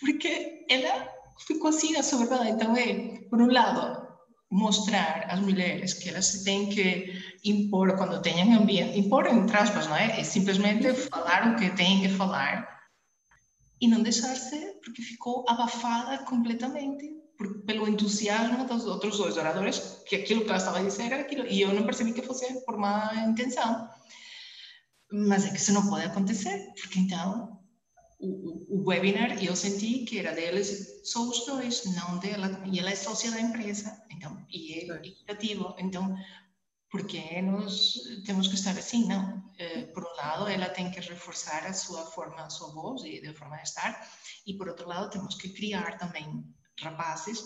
Porque ela ficou assim a sua verdade. Então é, por um lado, mostrar às mulheres que elas se têm que impor quando tenham ambiente, impor entre aspas, não é? É simplesmente falar o que têm que falar e não deixar-se, porque ficou abafada completamente por, pelo entusiasmo dos outros dois oradores, que aquilo que ela estava a dizer era aquilo, e eu não percebi que fosse por má intenção. Mas é que isso não pode acontecer, porque então o, o, webinar eu senti que era deles só os dois, não dela. E ela é sócia da empresa, então, e é equitativo. Então, por que nós temos que estar assim? Não. Eh, por um lado, ela tem que reforçar a sua forma, a sua voz e a forma de estar, e por outro lado, temos que criar também rapazes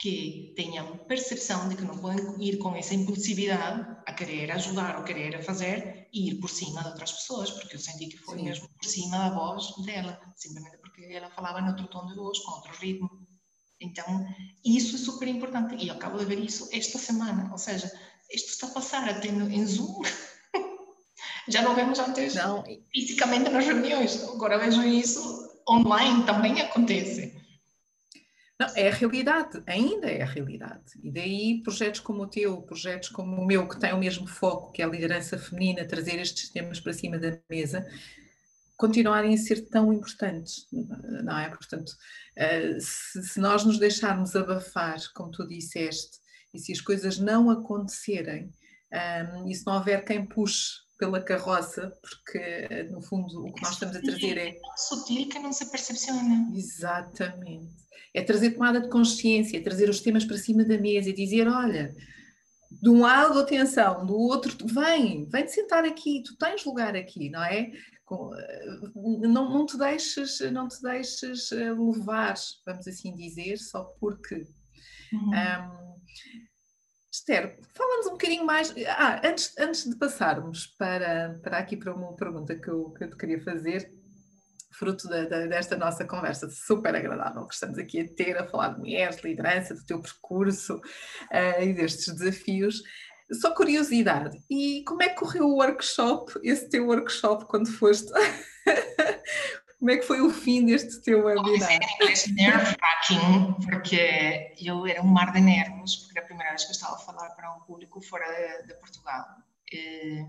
que tenham percepção de que não podem ir com essa impulsividade a querer ajudar ou querer fazer e ir por cima de outras pessoas, porque eu senti que foi Sim. mesmo por cima da voz dela, simplesmente porque ela falava em outro tom de voz, com outro ritmo. Então, isso é super importante e eu acabo de ver isso esta semana, ou seja, isto está a passar até em Zoom. Já não vemos antes não. fisicamente nas reuniões, agora vejo isso online, também acontece. Não, é a realidade, ainda é a realidade. E daí projetos como o teu, projetos como o meu, que têm o mesmo foco, que é a liderança feminina, trazer estes temas para cima da mesa, continuarem a ser tão importantes, não é? Portanto, eh, se nós nos deixarmos abafar, como tu disseste, e se as coisas não acontecerem, ehm, e se não houver quem puxe pela carroça, porque no fundo o que nós estamos a trazer é. É sutil que não se percepciona. Exatamente. É trazer tomada de consciência, é trazer os temas para cima da mesa e dizer: olha, de um lado atenção, do outro, vem, vem te sentar aqui, tu tens lugar aqui, não é? Não, não te deixes, não te deixes eh, levar, vamos assim dizer, só porque. Uhum. Um, Esther, fala-nos um bocadinho mais. Ah, antes, antes de passarmos para, para aqui para uma pergunta que eu, que eu te queria fazer, fruto da, da, desta nossa conversa super agradável que estamos aqui a ter, a falar de mulheres, de liderança, do teu percurso uh, e destes desafios. Só curiosidade, e como é que correu o workshop, esse teu workshop, quando foste? Como é que foi o fim deste teu webinar? Em nerve wracking, porque eu era um mar de nervos, porque era a primeira vez que eu estava a falar para um público fora de, de Portugal. E...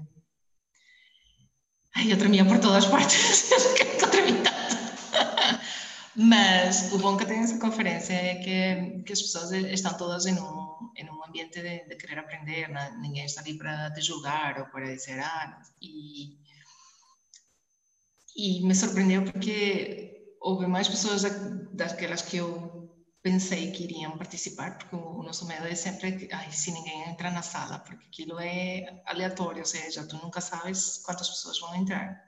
Ai, eu tremia por todas as partes, estou tremendo Mas o bom que tem essa conferência é que, que as pessoas estão todas em um, em um ambiente de, de querer aprender, não? ninguém está ali para te julgar ou para dizer, ah, e e me surpreendeu porque houve mais pessoas daquelas que eu pensei que iriam participar, porque o nosso medo é sempre ai, se ninguém entra na sala, porque aquilo é aleatório, ou seja, tu nunca sabes quantas pessoas vão entrar.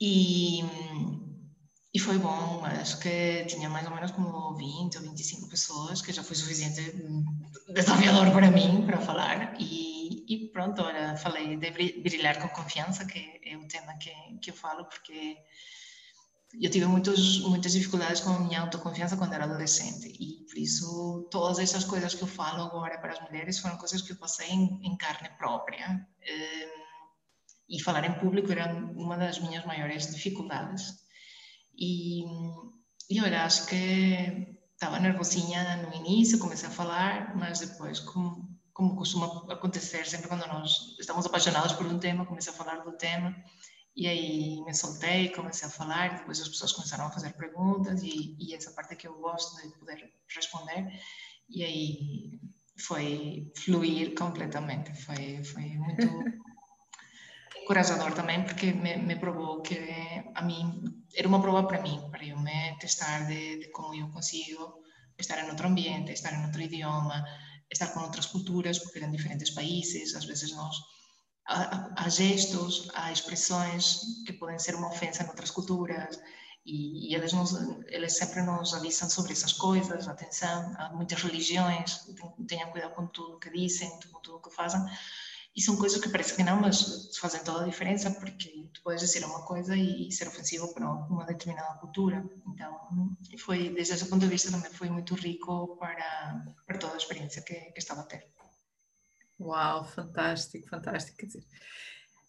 E, e foi bom, acho que tinha mais ou menos como 20 ou 25 pessoas, que já foi suficiente desafiador para mim, para falar, e e, pronto, olha, falei de brilhar com confiança, que é o tema que, que eu falo, porque eu tive muitos, muitas dificuldades com a minha autoconfiança quando era adolescente e por isso todas essas coisas que eu falo agora para as mulheres foram coisas que eu passei em, em carne própria eh, e falar em público era uma das minhas maiores dificuldades. E, e olha, acho que estava nervosinha no início, comecei a falar, mas depois como como costuma acontecer sempre quando nós estamos apaixonados por um tema, comecei a falar do tema e aí me soltei, comecei a falar, depois as pessoas começaram a fazer perguntas e, e essa parte que eu gosto de poder responder e aí foi fluir completamente, foi, foi muito encorajador também porque me, me provou que a mim era uma prova para mim, para eu me testar de, de como eu consigo estar em outro ambiente, estar em outro idioma, estar com outras culturas, porque eram diferentes países, às vezes nós há, há gestos, há expressões que podem ser uma ofensa em outras culturas e, e eles, nos, eles sempre nos avisam sobre essas coisas, atenção, há muitas religiões, tenham cuidado com tudo que dizem, com tudo que fazem, e são coisas que parece que não, mas fazem toda a diferença porque tu podes dizer uma coisa e, ser ofensivo para uma determinada cultura. Então, foi, desde esse ponto de vista, também foi muito rico para, para toda a experiência que, que estava a ter. Uau, fantástico, fantástico. Quer dizer,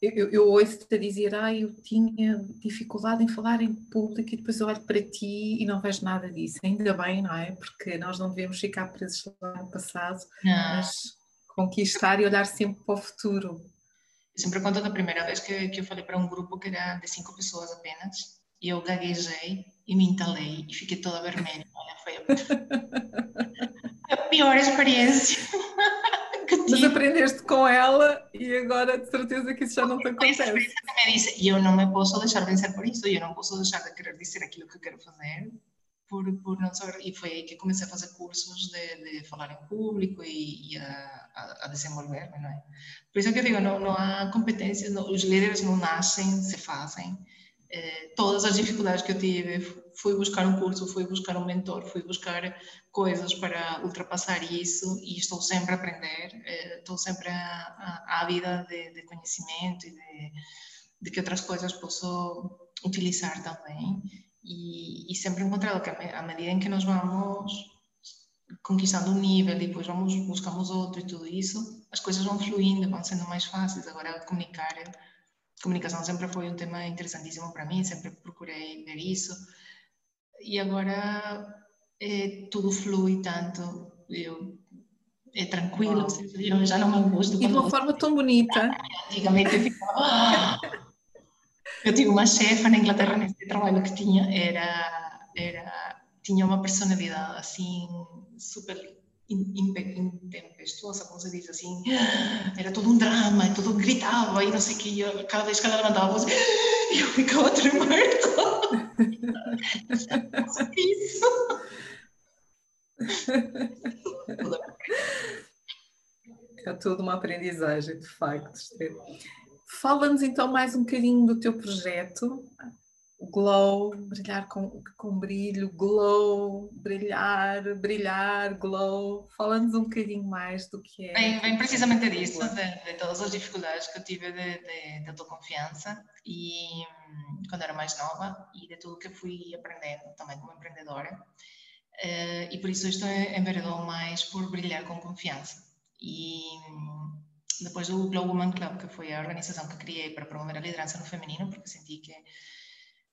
eu, eu ouço-te a dizer, ah, eu tinha dificuldade em falar em público e depois eu olho para ti e não vejo nada disso. Ainda bem, não é? Porque nós não devemos ficar presos lá no passado, não. mas conquistar e olhar sempre para o futuro. Eu sempre conto da primeira vez que, que eu falei para um grupo que era de cinco pessoas apenas, e eu gaguejei e me entalei e fiquei toda vermelha. Olha, foi a, a pior experiência. Mas aprendeste com ela e agora de certeza que isso já não te acontece. Disse, eu não me posso deixar vencer por isso, eu não posso deixar de querer dizer aquilo que quero fazer por, por não saber. E foi aí que comecei a fazer cursos de, de falar em público e, e a, a, desenvolver-me, não é? Por isso é que eu digo, não, não há competência, não, os líderes não nascem, se fazem. Eh, todas as dificuldades que eu tive, fui buscar um curso, fui buscar um mentor, fui buscar coisas para ultrapassar isso e estou sempre a aprender, eh, estou sempre à vida de, de, conhecimento e de, de que outras coisas posso utilizar também e, e sempre encontrado que à medida em que nós vamos conquistando um nível e depois vamos buscamos outro e tudo isso, as coisas vão fluindo, vão sendo mais fáceis. Agora, comunicar, comunicação sempre foi um tema interessantíssimo para mim, sempre procurei ver isso. E agora é, tudo flui tanto, eu, é tranquilo, eu já não me gosto. E de uma forma tão bonita. Antigamente eu ficava. Ah! Eu tive uma chefa na Inglaterra nesse trabalho que tinha, era, era, tinha uma personalidade assim super intempestuosa, como se diz assim, era todo um drama, todo gritava e não sei o que, eu, cada vez que ela levantava a voz, eu ficava a tremer Isso! É tudo uma aprendizagem, de facto. Fala-nos então mais um bocadinho do teu projeto, o glow, brilhar com, com brilho, glow, brilhar, brilhar, glow. Fala-nos um bocadinho mais do que é. Bem, vem precisamente disso, de, de, todas as dificuldades que eu tive de, de, de autoconfiança e hum, quando era mais nova e de tudo que fui aprendendo também como empreendedora. Uh, e por isso isto enveredou mais por brilhar com confiança. E hum, depois do Glow Woman Club, que foi a organização que criei para promover a liderança no feminino, porque senti que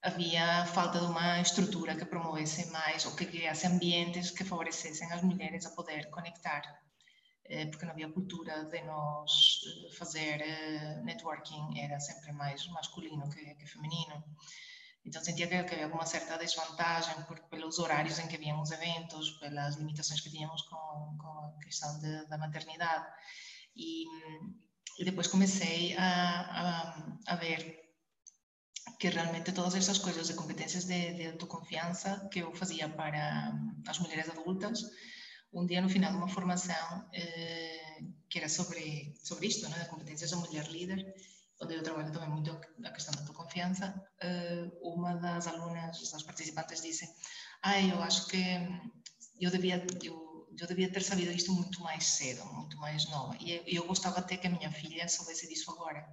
havia falta de uma estrutura que promovesse mais ou que criasse ambientes que favorecessem as mulheres a poder conectar, eh, porque não havia cultura de nós eh, fazer eh, networking, era sempre mais masculino que, que feminino. Então sentia que, havia alguma certa desvantagem por, pelos horários em que haviam os eventos, pelas limitações que tínhamos com, com a questão de, da maternidade. E, e depois comecei a, a, a ver que realmente todas essas coisas de competências de, de autoconfiança que eu fazia para as mulheres adultas, um dia no final de uma formação eh, que era sobre, sobre isto, né, competências da mulher líder, onde eu trabalho também muito a questão da autoconfiança, eh, uma das alunas, das participantes disse, ah, eu acho que eu devia, eu, eu devia ter sabido isto muito mais cedo, muito mais nova, e eu, gostava até que a minha filha soubesse disso agora.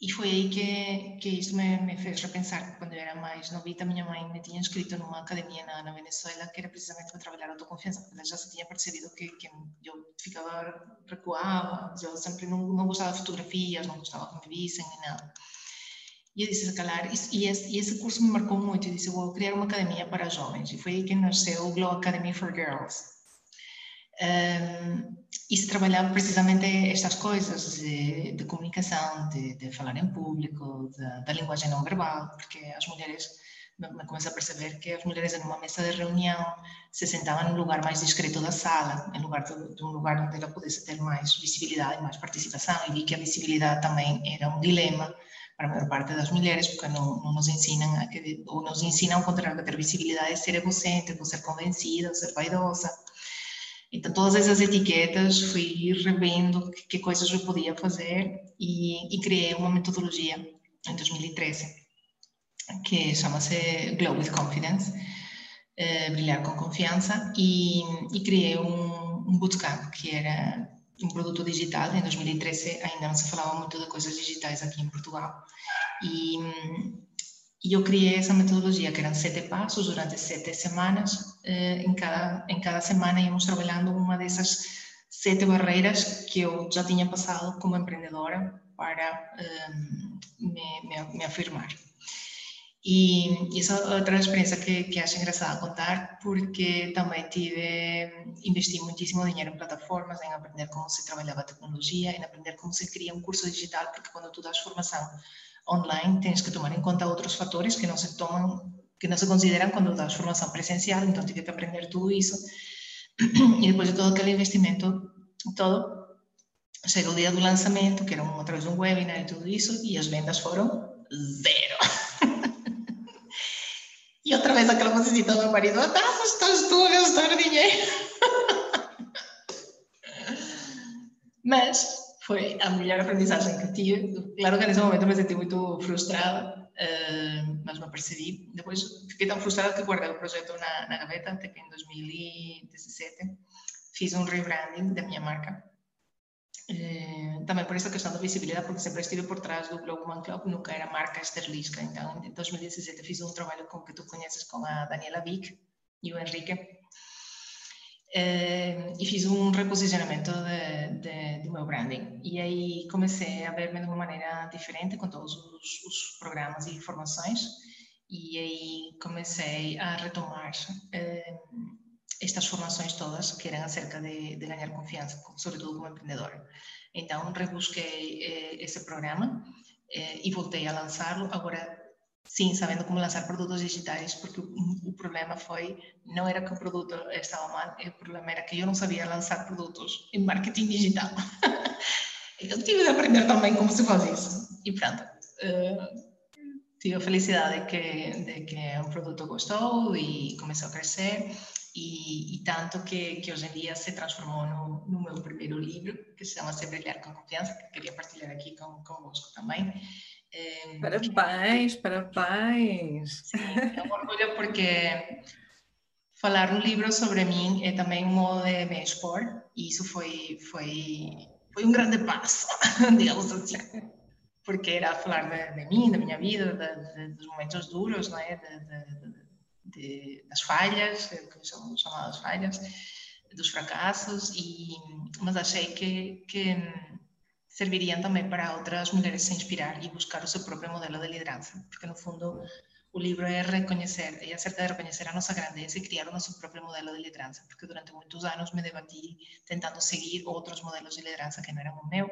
E foi aí que, que isto me, me fez repensar quando eu era mais novita, minha mãe me tinha inscrito numa academia na, na Venezuela que era precisamente para trabalhar a autoconfiança, porque ela já se tinha percebido que, que eu ficava, recuava, eu sempre não, não gostava de fotografias, não gostava que me vissem nem nada. E eu disse, se calhar, e esse, esse curso me marcou muito, eu disse, vou criar uma academia para jovens, e foi aí que nasceu o Glow Academy for Girls. Um, e se trabalhava precisamente estas coisas de, de comunicação, de, de, falar em público, de, da linguagem não verbal, porque as mulheres, me começo a perceber que as mulheres numa mesa de reunião se sentavam no lugar mais discreto da sala, em lugar de, de um lugar onde ela pudesse ter mais visibilidade, mais participação, e vi que a visibilidade também era um dilema a maior parte das mulheres, porque não, não nos ensinam, a que, ou nos ensinam ao contrário, a ter visibilidade é ser egocêntrico, ser convencida, ser vaidosa, então, todas essas etiquetas, fui revendo que, que coisas eu podia fazer e, e, criei uma metodologia em 2013 que chama-se Glow with Confidence, eh, brilhar com confiança, e, e criei um, um bootcamp que era um produto digital. Em 2013 ainda não se falava muito de coisas digitais aqui em Portugal. E, e eu criei essa metodologia, que eram sete passos durante sete semanas. Eh, em, cada, em cada semana íamos trabalhando uma dessas sete barreiras que eu já tinha passado como empreendedora para um, me, me, me, afirmar. E, essa é outra experiência que, que acho engraçada contar, porque também tive, investi muitíssimo dinheiro em plataformas, em aprender como se trabalhava a tecnologia, em aprender como se cria um curso digital, porque quando tu das formação online tens que tomar em conta outros fatores que não se tomam, que não se consideram quando das formação presencial, então tive que aprender tudo isso. E depois de todo aquele investimento todo, chega o dia do lançamento, que era um, através de um webinar e tudo isso, e as vendas foram zero. E outra vez aquela vocecita do meu marido, ah, tá, estás tu a gastar dinheiro. Mas foi a melhor aprendizagem que tive. Claro que nesse momento me senti muito frustrada, uh, mas me percebi. Depois fiquei tão frustrada que guardei o projeto na, na gaveta, até que em 2017 fiz um rebranding da minha marca. Uh, também por essa questão da visibilidade, porque sempre estive por trás do Globo Man Club, nunca era marca esterlisca. Então, em 2017 fiz um trabalho com que tu conheces com a Daniela Vick e o Henrique, Uh, e fiz um reposicionamento de, de, do meu branding. E aí comecei a ver-me de uma maneira diferente com todos os, os, programas e formações. E aí comecei a retomar eh, estas formações todas, que eram acerca de, de ganhar confiança, sobretudo como empreendedora. Então, rebusquei eh, esse programa eh, e voltei a lançá-lo. Agora, sim, sabendo como lançar produtos digitais, porque o, o, problema foi, não era que o produto estava mal, o problema era que eu não sabia lançar produtos em marketing digital. então, tive de aprender também como se faz isso. E pronto. Uh, tive a felicidade de que, de que um produto gostou e começou a crescer e, e, tanto que, que hoje em dia se transformou no, no, meu primeiro livro, que se chama Se Brilhar com Confiança, que queria partilhar aqui com, convosco também. É, parabéns, parabéns! Sim, é um orgulho porque falar um livro sobre mim é também um modo de me expor e isso foi, foi, foi um grande passo, digamos assim porque era falar de, de mim, da minha vida, de, de, dos momentos duros, não é? De, das falhas, que são chamadas falhas, dos fracassos, e, mas achei que, que serviriam também para outras mulheres se inspirar e buscar o seu próprio modelo de liderança, porque no fundo o livro é reconhecer, é acerca de reconhecer a nossa grandeza e criar o nosso próprio modelo de liderança, porque durante muitos anos me debati tentando seguir outros modelos de liderança que não eram o meu,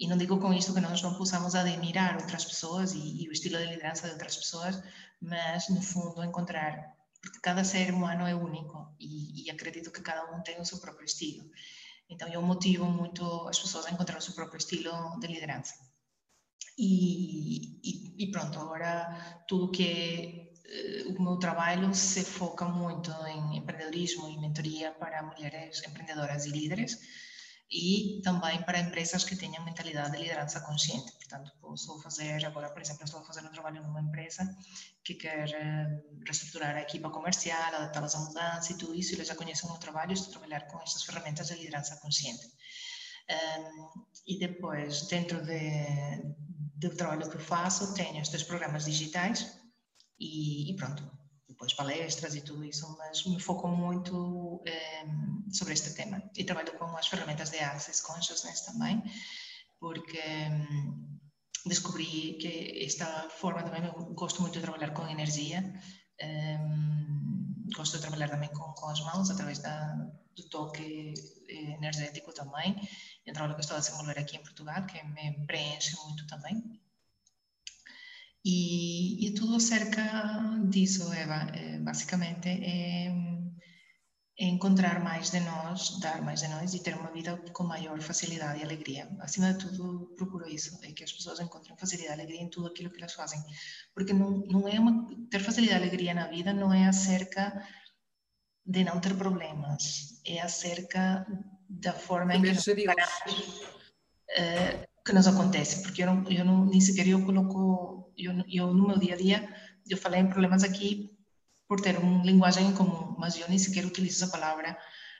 e não digo com isto que nós não possamos admirar outras pessoas e, e, o estilo de liderança de outras pessoas, mas no fundo encontrar, porque cada ser humano é único e, e acredito que cada um tem o seu próprio estilo. Então eu motivo muito as pessoas a encontrar o seu próprio estilo de liderança. E, e, e pronto, agora tudo que é o meu trabalho se foca muito em empreendedorismo e mentoria para mulheres empreendedoras e líderes e também para empresas que tenham mentalidade de liderança consciente. Portanto, posso fazer, agora, por exemplo, estou a fazer um trabalho numa empresa que quer eh, reestruturar a equipa comercial, adaptá-las à mudança e tudo isso, e eles já conhecem o meu trabalho, estou a trabalhar com estas ferramentas de liderança consciente. Um, e depois, dentro de, do trabalho que eu faço, tenho estes programas digitais e, e pronto, depois palestras e tudo isso, mas me foco muito eh, sobre este tema. E trabalho com as ferramentas de Access Consciousness também, porque eh, descobri que esta forma também, eu gosto muito de trabalhar com energia, eh, gosto de trabalhar também com, com as mãos, através da, do toque energético também. É trabalho que estou a desenvolver aqui em Portugal, que me preenche muito também. E, e tudo acerca disso, Eva. É, basicamente é, é, encontrar mais de nós, dar mais de nós e ter uma vida com maior facilidade e alegria. Acima de tudo, procuro isso, é que as pessoas encontrem facilidade e alegria em tudo aquilo que elas fazem. Porque não, não é uma, ter facilidade e alegria na vida não é acerca de não ter problemas, é acerca da forma em que nós encaramos, uh, que nos acontece, porque eu, não, eu não, nem sequer eu coloco, eu, eu no meu dia a dia, eu falei em problemas aqui por ter uma linguagem em comum, mas eu nem sequer utilizo essa palavra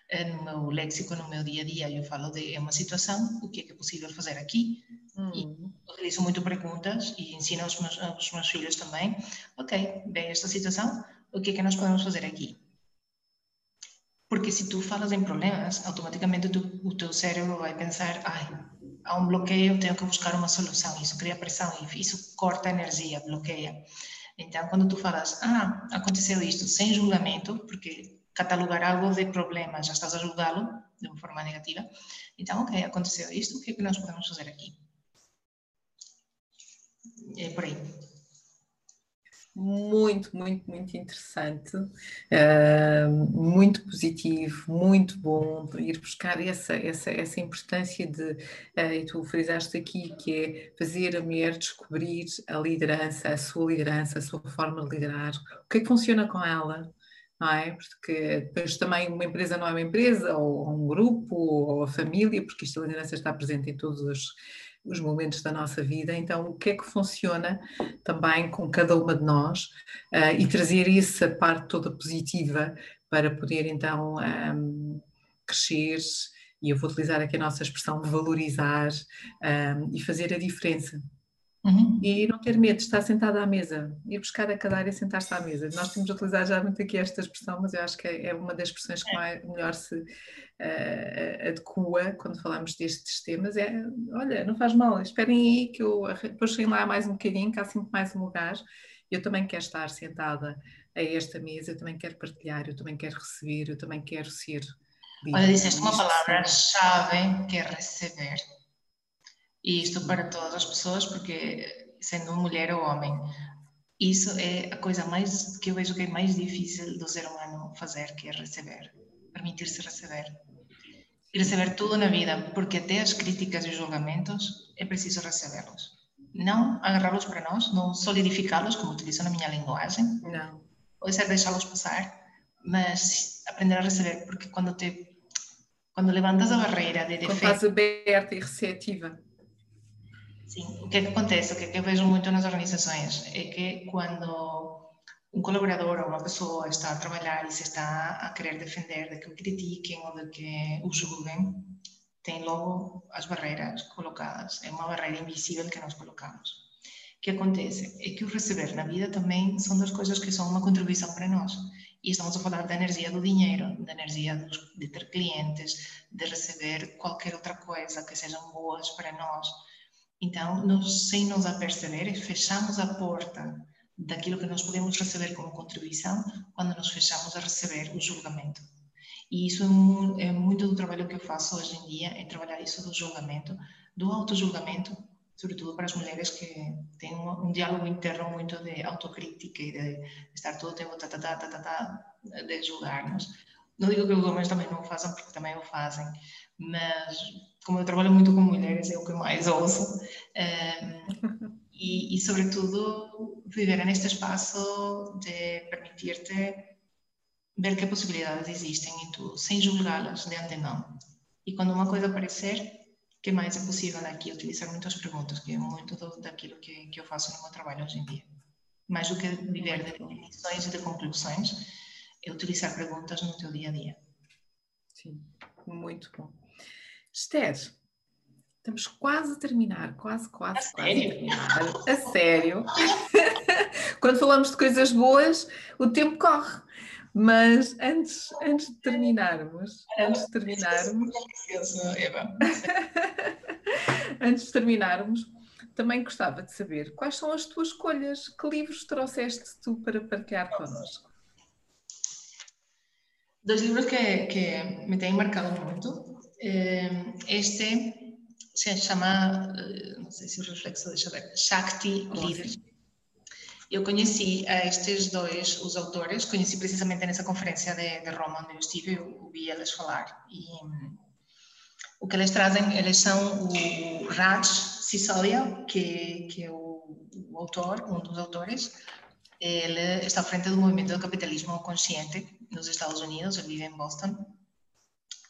eh, no meu léxico, no meu dia a dia. Eu falo de é uma situação, o que é, que é possível fazer aqui? Hum. E utilizo muito perguntas e ensino aos meus, aos meus filhos também. Ok, bem, esta situação, o que é que nós podemos fazer aqui? Porque se tu falas em problemas, automaticamente tu, o teu cérebro vai pensar, ai, há um bloqueio, tenho que buscar uma solução. Isso cria pressão, isso corta a energia, bloqueia. Então, quando tu falas, ah, aconteceu isto, sem julgamento, porque catalogar algo de problema, já estás a julgá-lo de uma forma negativa. Então, ok, aconteceu isto, o que, é que nós podemos fazer aqui? É por aí muito, muito, muito interessante, uh, muito positivo, muito bom ir buscar essa, essa, essa importância de, uh, e tu frisaste aqui, que é fazer a mulher descobrir a liderança, a sua liderança, a sua forma de liderar, o que é que funciona com ela, não é? Porque depois também uma empresa não é uma empresa, ou um grupo, ou a família, porque esta liderança está presente em todos os os momentos da nossa vida, então o que é que funciona também com cada uma de nós uh, e trazer essa parte toda positiva para poder então um, crescer, e eu vou utilizar aqui a nossa expressão de valorizar um, e fazer a diferença. Uhum. E não ter medo de estar sentada à mesa, ir buscar a cadeira e sentar-se à mesa. Nós temos utilizado já muito aqui esta expressão, mas eu acho que é, é uma das expressões que mais, melhor se uh, adequa quando falamos destes temas. É, olha, não faz mal, esperem aí que eu depois lá mais um bocadinho, que há sempre mais um lugar eu também quero estar sentada a esta mesa, eu também quero partilhar, eu também quero receber, eu também quero ser. Olha, disseste uma palavra-chave que é receber. E isto para todas as pessoas, porque sendo mulher ou homem, isso é a coisa mais que eu vejo que é mais difícil do ser humano fazer, que é receber, permitir-se receber. E receber tudo na vida, porque até as críticas e os julgamentos é preciso recebê-los. Não agarrá-los para nós, não solidificá-los, como utilizo na minha linguagem. Não. Pode ser deixá-los passar, mas aprender a receber, porque quando te quando levantas a barreira de defeito... Quando estás aberta e receptiva. Sim, o que é que acontece, o que é que eu vejo muito nas organizações é que quando um colaborador ou uma pessoa está a trabalhar e se está a querer defender de que o critiquem ou de que o julguem, tem logo as barreiras colocadas. É uma barreira invisível que nós colocamos. O que acontece é que o receber na vida também são duas coisas que são uma contribuição para nós. E estamos a falar da energia do dinheiro, da energia de ter clientes, de receber qualquer outra coisa que sejam boas para nós. Então, nós, sem nos aperceber, fechamos a porta daquilo que nós podemos receber como contribuição quando nos fechamos a receber o julgamento. E isso é muito do trabalho que eu faço hoje em dia, é trabalhar isso do julgamento, do auto-julgamento, sobretudo para as mulheres que têm um, um, diálogo interno muito de autocrítica e de estar todo o tempo tá, tá, tá, tá, tá, de julgar-nos. Não digo que os homens também não o façam, porque também o fazem, mas como eu trabalho muito com mulheres, é o que mais ouço. Um, e, e, sobretudo, viver neste espaço de permitir-te ver que possibilidades existem em tu, sem julgá-las de antemão. E quando uma coisa aparecer, que mais é possível aqui? Utilizar muitas perguntas, que é muito do, daquilo que, que eu faço no meu trabalho hoje em dia. Mais do que viver de definições e de conclusões, é utilizar perguntas no teu dia a dia. Sim, muito bom. Esther, estamos quase a terminar, quase, quase, a quase sério? a terminar. A sério. Quando falamos de coisas boas, o tempo corre. Mas antes, antes de terminarmos, antes de terminarmos, antes de terminarmos, também gostava de saber quais são as tuas escolhas, que livros trouxeste tu para partilhar connosco? Dois livros que, que me têm marcado muito. Eh, este se chama, eh, não sei se o reflexo, deixa eu ver, Shakti Leadership eu conheci a estes dois, os autores, conheci precisamente nessa conferência de, de Roma onde eu estive, eu ouvi eles falar. E um, o que eles trazem, eles são o Raj Sisodia, que, que é o, o autor, um dos autores, ele está à frente do movimento do capitalismo consciente nos Estados Unidos, ele vive em Boston.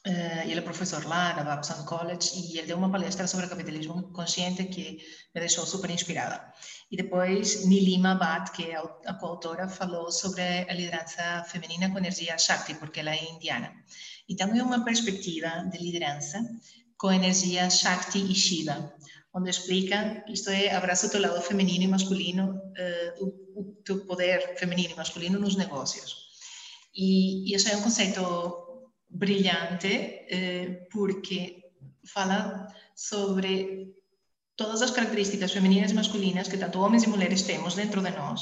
Uh, ele é professor lá na Babson College e ele deu uma palestra sobre capitalismo consciente que me deixou super inspirada. E depois Nilima Bhatt, que é a coautora, falou sobre a liderança feminina com energia Shakti, porque ela é indiana. Então é uma perspectiva de liderança com energia Shakti e Shiva, onde explica isto é abraça o teu lado feminino e masculino, uh, o, o, teu poder feminino e masculino nos negócios. E, e isso é um conceito brilhante, uh, porque fala sobre todas as características femininas e masculinas que tanto homens e mulheres temos dentro de nós,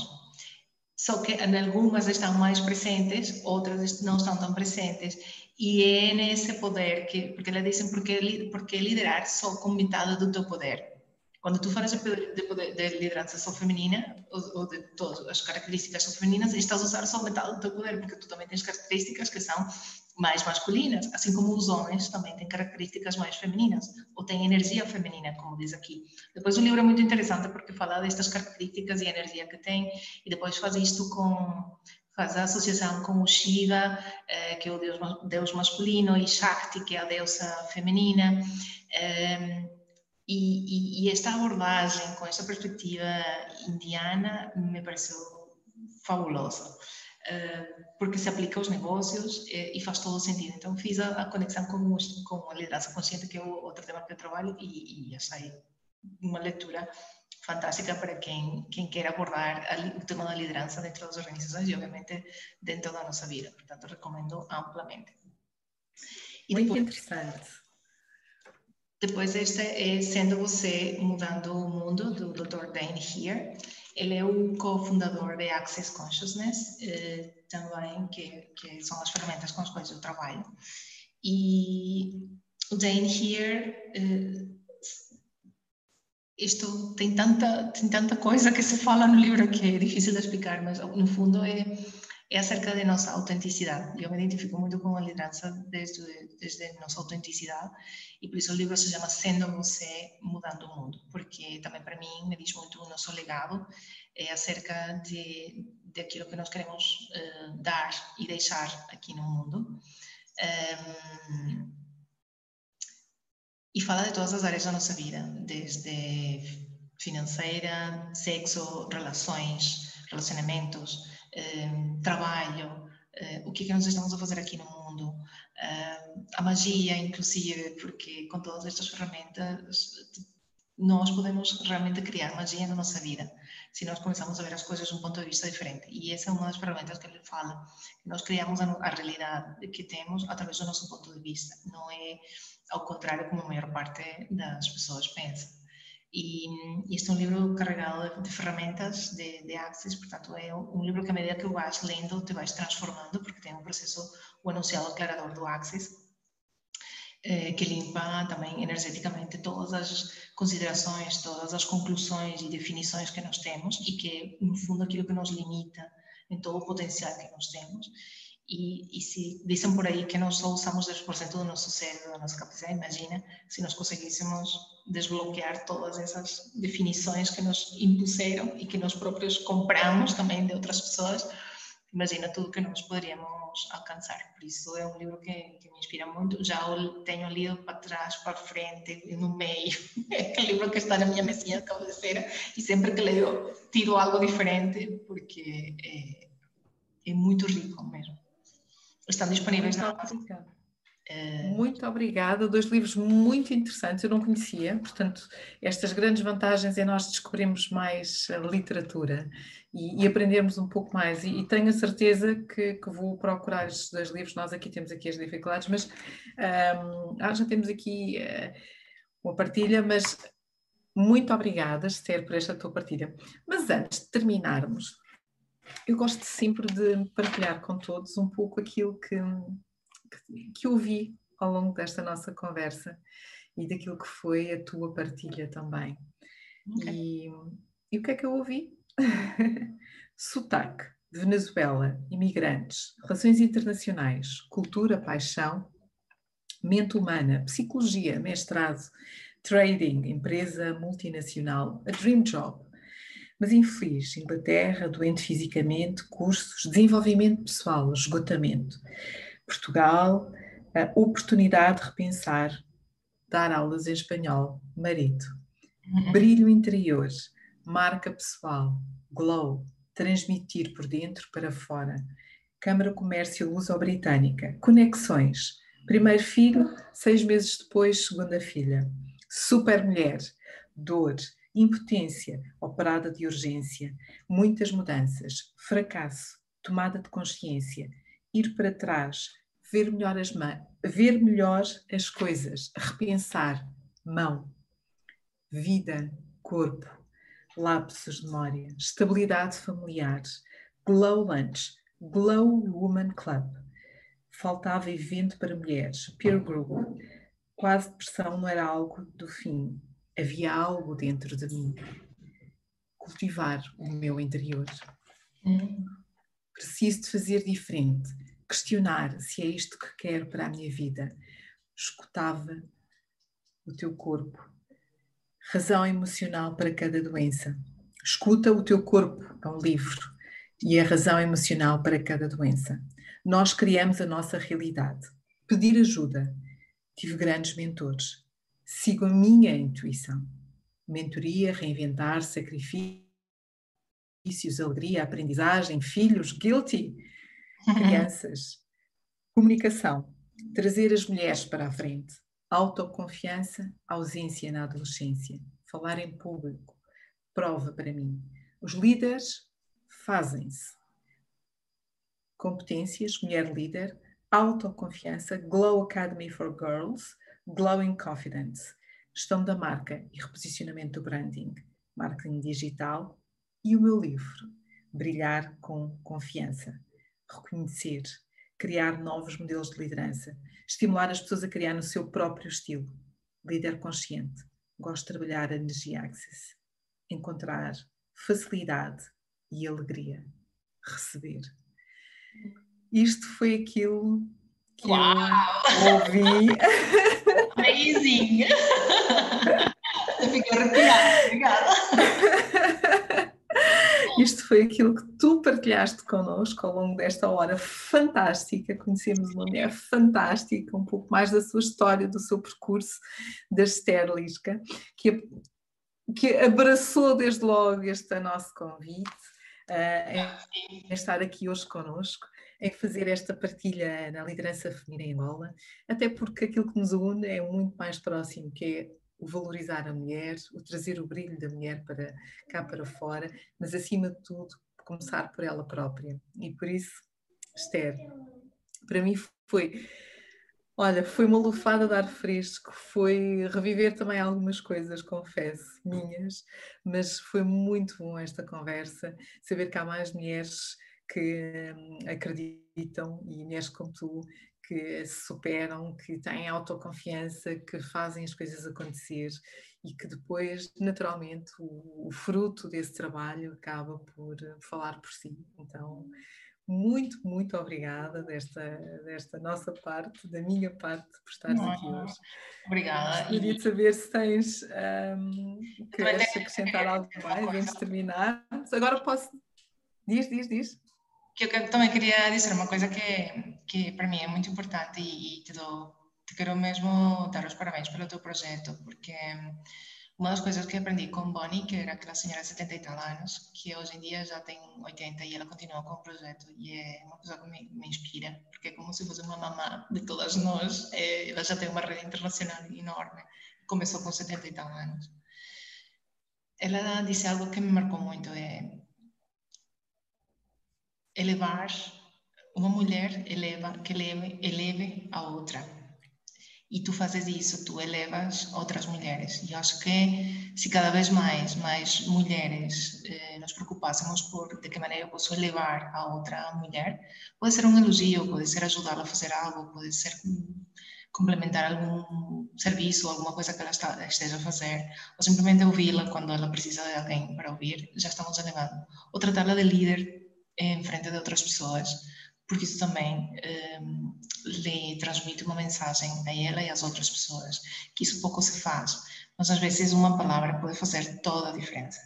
só que algumas estão mais presentes, outras não estão tão presentes, e é nesse poder que, porque elas dizem, porque, porque liderar só com metade do teu poder. Quando tu falas de, poder, de liderança só feminina, ou, ou, de todas as características só femininas, estás a usar só metade do teu poder, porque tu também tens características que são mais masculinas, assim como os homens também têm características mais femininas, ou têm energia feminina, como diz aqui. Depois o livro é muito interessante porque fala destas características e energia que tem, e depois faz isto com faz a associação com o Shiva, eh, que é o deus, deus masculino, e Shakti, que é a deusa feminina. Eh, e, e, esta abordagem com esta perspectiva indiana me pareceu fabulosa. Porque se aplica aos negócios eh, e faz todo o sentido. Então fiz a, conexão com, com a liderança consciente, que é outro tema que eu trabalho, e, e achei uma leitura fantástica para quem, quem quer abordar o tema da liderança dentro das organizações e, obviamente, dentro da nossa vida. Portanto, recomendo amplamente. E Muito depois, interessante. Depois, este é Sendo Você Mudando o Mundo, do Dr. Dane Here Ele é o cofundador de Access Consciousness, uh, também, que, que são as ferramentas com as quais eu trabalho. E o Dane Here, uh, isto tem tanta, tem tanta coisa que se fala no livro que é difícil de explicar, mas no fundo é é acerca de nossa autenticidade. Eu me identifico muito com a liderança desde, desde nossa autenticidade e por isso o livro se chama Sendo Você, Mudando o Mundo, porque também mim me diz muito o nosso legado, é acerca de, de aquilo que nós queremos uh, dar e deixar aqui no mundo. Um, e fala de todas as áreas da nossa vida, desde financeira, sexo, relações, relacionamentos, Ehm, trabalho, eh, o que é que nós estamos a fazer aqui no mundo, ehm, a magia, inclusive, porque com todas estas ferramentas nós podemos realmente criar magia na nossa vida se nós começamos a ver as coisas de um ponto de vista diferente. E essa é uma das ferramentas que ele fala, nós criamos a, realidade que temos através do nosso ponto de vista, não é ao contrário como a maior parte das pessoas pensa. E, e, este é um livro carregado de ferramentas de, de portanto é um livro que a medida que o vais lendo te vais transformando, porque tem um processo, o enunciado aclarador do Access, eh, que limpa também energeticamente todas as considerações, todas as conclusões e definições que nós temos e que, no fundo, aquilo que nos limita em todo o potencial que nós temos. E, e se dizem por aí que nós só usamos 10% do nosso cérebro, da nossa capacidade, imagina se nós conseguíssemos desbloquear todas essas definições que nos impuseram e que nós próprios compramos também de outras pessoas, imagina tudo que nós poderíamos alcançar. Por isso é um livro que, que me inspira muito. Já o tenho lido para trás, para frente, no meio. É aquele livro que está na minha mesinha de cabeceira e sempre que leio tiro algo diferente porque é, é muito rico mesmo. Estão disponíveis na Amazon. Muito obrigada, dois livros muito interessantes, eu não conhecia, portanto, estas grandes vantagens é nós descobrirmos mais literatura e, e aprendermos um pouco mais, e, e tenho a certeza que, que, vou procurar estes dois livros, nós aqui temos aqui as dificuldades, mas um, ah, já temos aqui uh, uma partilha, mas muito obrigada, Esther, por esta tua partilha. Mas antes de terminarmos, eu gosto sempre de partilhar com todos um pouco aquilo que, que, que ouvi ao longo desta nossa conversa e daquilo que foi a tua partilha também. Okay. E, e o que é que eu ouvi? Sotaque Venezuela, imigrantes, relações internacionais, cultura, paixão, mente humana, psicologia, mestrado, trading, empresa multinacional, a dream job, mas infeliz, Inglaterra, doente fisicamente, cursos, desenvolvimento pessoal, esgotamento. Portugal, a oportunidade de repensar, dar aulas em espanhol, marido. Uhum. Brilho interior, marca pessoal, glow, transmitir por dentro para fora. Câmara Comércio Luso-Britânica, conexões. Primeiro filho, seis meses depois, segunda filha. Super mulher, dor, impotência, operada de urgência, muitas mudanças, fracasso, tomada de consciência, ir para trás, ver melhor as, ver melhor as coisas, repensar, mão, vida, corpo, lapsos de memória, estabilidade familiar, Glow Lunch, Glow Woman Club. Faltava evento para mulheres, peer group. Quase depressão não era algo do fim havia algo dentro de mim. Cultivar o meu interior. Hum. Preciso de fazer diferente, questionar se é isto que quero para a minha vida. Escutava o teu corpo. Razão emocional para cada doença. Escuta o teu corpo, é um livro, e a razão emocional para cada doença. Nós criamos a nossa realidade. Pedir ajuda. Tive grandes mentores sigo a minha intuição. Mentoria, reinventar, sacrifícios, alegria, aprendizagem, filhos, guilty, crianças, comunicação, trazer as mulheres para a frente, autoconfiança, ausência na adolescência, falar em público, prova para mim. Os líderes fazem-se. Competências, mulher líder, autoconfiança, Glow Academy for Girls, Glowing Confidence, gestão da marca e reposicionamento do branding, marketing digital, E o meu livro, Brilhar com Confiança, reconhecer, criar novos modelos de liderança, estimular as pessoas a criar no seu próprio estilo. Líder consciente, gosto de trabalhar a energia Access, encontrar facilidade e alegria, receber. Isto foi aquilo que Uau! eu ouvi. Amazing! fiquei arrepiada, obrigada. Isto foi aquilo que tu partilhaste connosco ao longo desta hora fantástica. Conhecemos uma mulher fantástica, um pouco mais da sua história, do seu percurso, da Esther Lisca, que, que abraçou desde logo este nosso convite uh, em estar aqui hoje connosco em fazer esta partilha na liderança feminina em Angola, até porque aquilo que nos une é muito mais próximo, que é o valorizar a mulher, o trazer o brilho da mulher para cá para fora, mas acima de tudo começar por ela própria. E por isso, Esther, para mim foi, olha, foi uma lufada de ar fresco, foi reviver também algumas coisas, confesso, minhas, mas foi muito bom esta conversa, saber que há mais mulheres que hum, acreditam e mulheres como tu que se superam, que têm autoconfiança, que fazem as coisas acontecer e que depois, naturalmente, o, o fruto desse trabalho acaba por falar por si. Então, muito, muito obrigada desta, desta nossa parte, da minha parte, por estares aqui hoje. Obrigada. Gostaria de saber se tens um, queres acrescentar algo mais antes de terminar. Agora posso. Diz, diz, diz que eu também queria dizer uma coisa que, que para mim é muito importante e, e te, dou, te quero mesmo dar os parabéns pelo teu projeto, porque uma das coisas que aprendi com Bonnie, que era aquela senhora de 70 e tal anos, que hoje em dia já tem 80 e ela continua com o projeto, e é uma coisa que me, me inspira, porque é como se fosse uma mamã de todas nós, é, ela já tem uma rede internacional enorme, começou com 70 e tal anos. Ela disse algo que me marcou muito, é elevar, uma mulher eleva, que eleve, eleve a outra. E tu fazes isso, tu elevas outras mulheres. E acho que se cada vez mais, mais mulheres eh, nos preocupássemos por de que maneira eu posso elevar a outra mulher, pode ser um elogio, pode ser ajudá-la a fazer algo, pode ser complementar algum serviço, alguma coisa que ela está, esteja a fazer, ou simplesmente ouvi-la quando ela precisa de alguém para ouvir, já estamos elevando. Ou tratá-la de líder em frente de outras pessoas, porque isso também um, lhe transmite uma mensagem a ela e às outras pessoas, que isso pouco se faz, mas às vezes uma palavra pode fazer toda a diferença.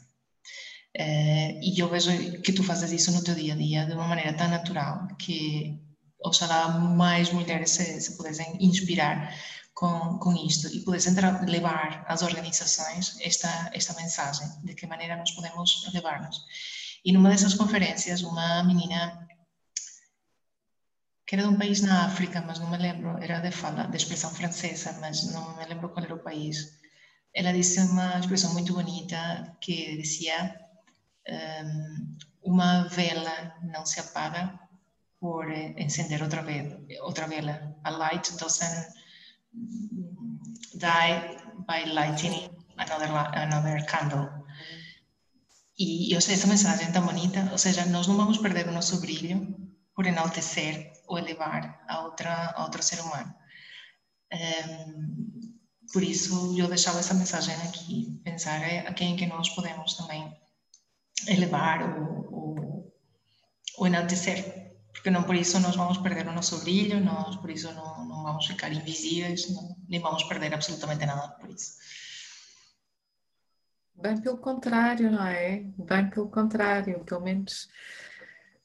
Uh, e eu vejo que tu fazes isso no teu dia a dia de uma maneira tão natural que oxalá mais mulheres se, se pudessem inspirar com, com isto e pudessem levar às organizações esta, esta mensagem de que maneira nós podemos levar-nos. E numa dessas conferências, uma menina que era de um país na África, mas não me lembro, era de fala, de expressão francesa, mas não me lembro qual era o país. Ela disse uma expressão muito bonita que dizia um, uma vela não se apaga por encender outra vela, outra vela. A light doesn't die by lighting another, another candle. E, ou seja, essa mensagem é tão bonita, ou seja, nós não vamos perder o nosso brilho por enaltecer ou elevar a, outra, a outro ser humano. Um, por isso, eu deixava essa mensagem aqui, pensar a quem que nós podemos também elevar ou, ou, ou enaltecer, porque não por isso nós vamos perder o nosso brilho, nós por isso não, não vamos ficar invisíveis, não, nem vamos perder absolutamente nada por isso. Bem pelo contrário, não é? Bem pelo contrário, pelo menos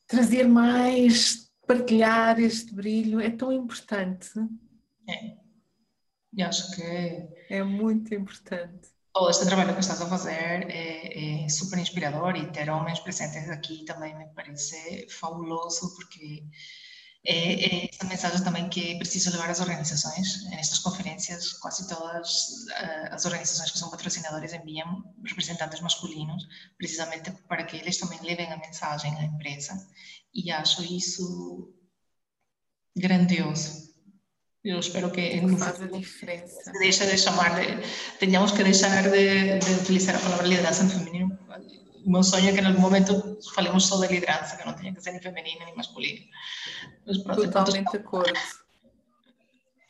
trazer mais, partilhar este brilho é tão importante. É. E acho que é muito importante. Todo este trabalho que estás a fazer é, é super inspirador e ter homens presentes aqui também me parece fabuloso porque é, é essa mensagem também que é preciso levar às organizações. Nestas conferências, quase todas uh, as organizações que são patrocinadoras enviam representantes masculinos, precisamente para que eles também levem a mensagem à empresa. E acho isso grandioso. Eu espero que no faz a diferença. deixe de chamar de, tenhamos que deixar de, de utilizar a palavra liderança feminino o meu sonho é que algum momento falemos só de liderança, que não tenha que ser nem feminina nem masculina. Mas, pronto, Totalmente de acordo.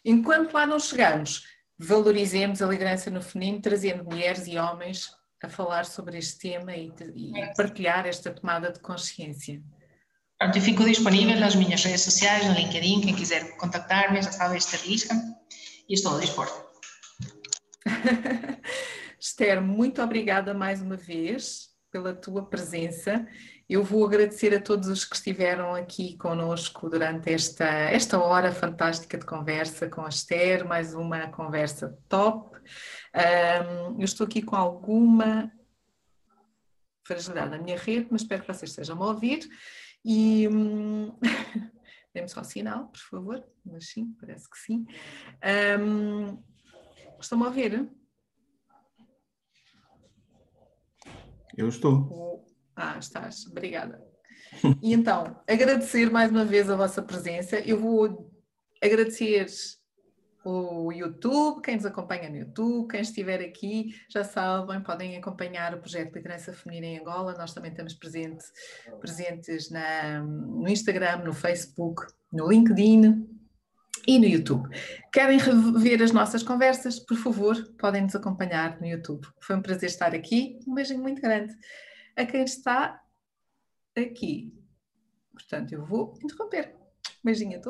Enquanto lá não chegamos, valorizemos a liderança no feminino, trazendo mulheres e homens a falar sobre este tema e, e partilhar esta tomada de consciência. Pronto, eu fico disponível nas minhas redes sociais, no LinkedIn, quem quiser contactar-me, já sabe, Esther Lisca, e estou a dispor. Esther, muito obrigada mais uma vez pela tua presença. Eu vou agradecer a todos os que estiveram aqui conosco durante esta, esta hora fantástica de conversa com a Esther, mais uma conversa top. Um, eu estou aqui com alguma fragilidade na minha rede, mas espero que vocês estejam a ouvir. E hum, dê-me só sinal, por favor. Mas sim, parece que sim. Um, estão-me a ouvir? Eu estou. Ah, estás. Obrigada. E então, agradecer mais uma vez a vossa presença. Eu vou agradecer o YouTube, quem nos acompanha no YouTube, quem estiver aqui, já sabem, podem acompanhar o projeto Liderança Feminina em Angola. Nós também estamos presente, presentes na, no Instagram, no Facebook, no LinkedIn e no YouTube. Querem rever as nossas conversas? Por favor, podem nos acompanhar no YouTube. Foi um prazer estar aqui. Um beijinho muito grande a quem está aqui. Portanto, eu vou interromper. Beijinho a todos.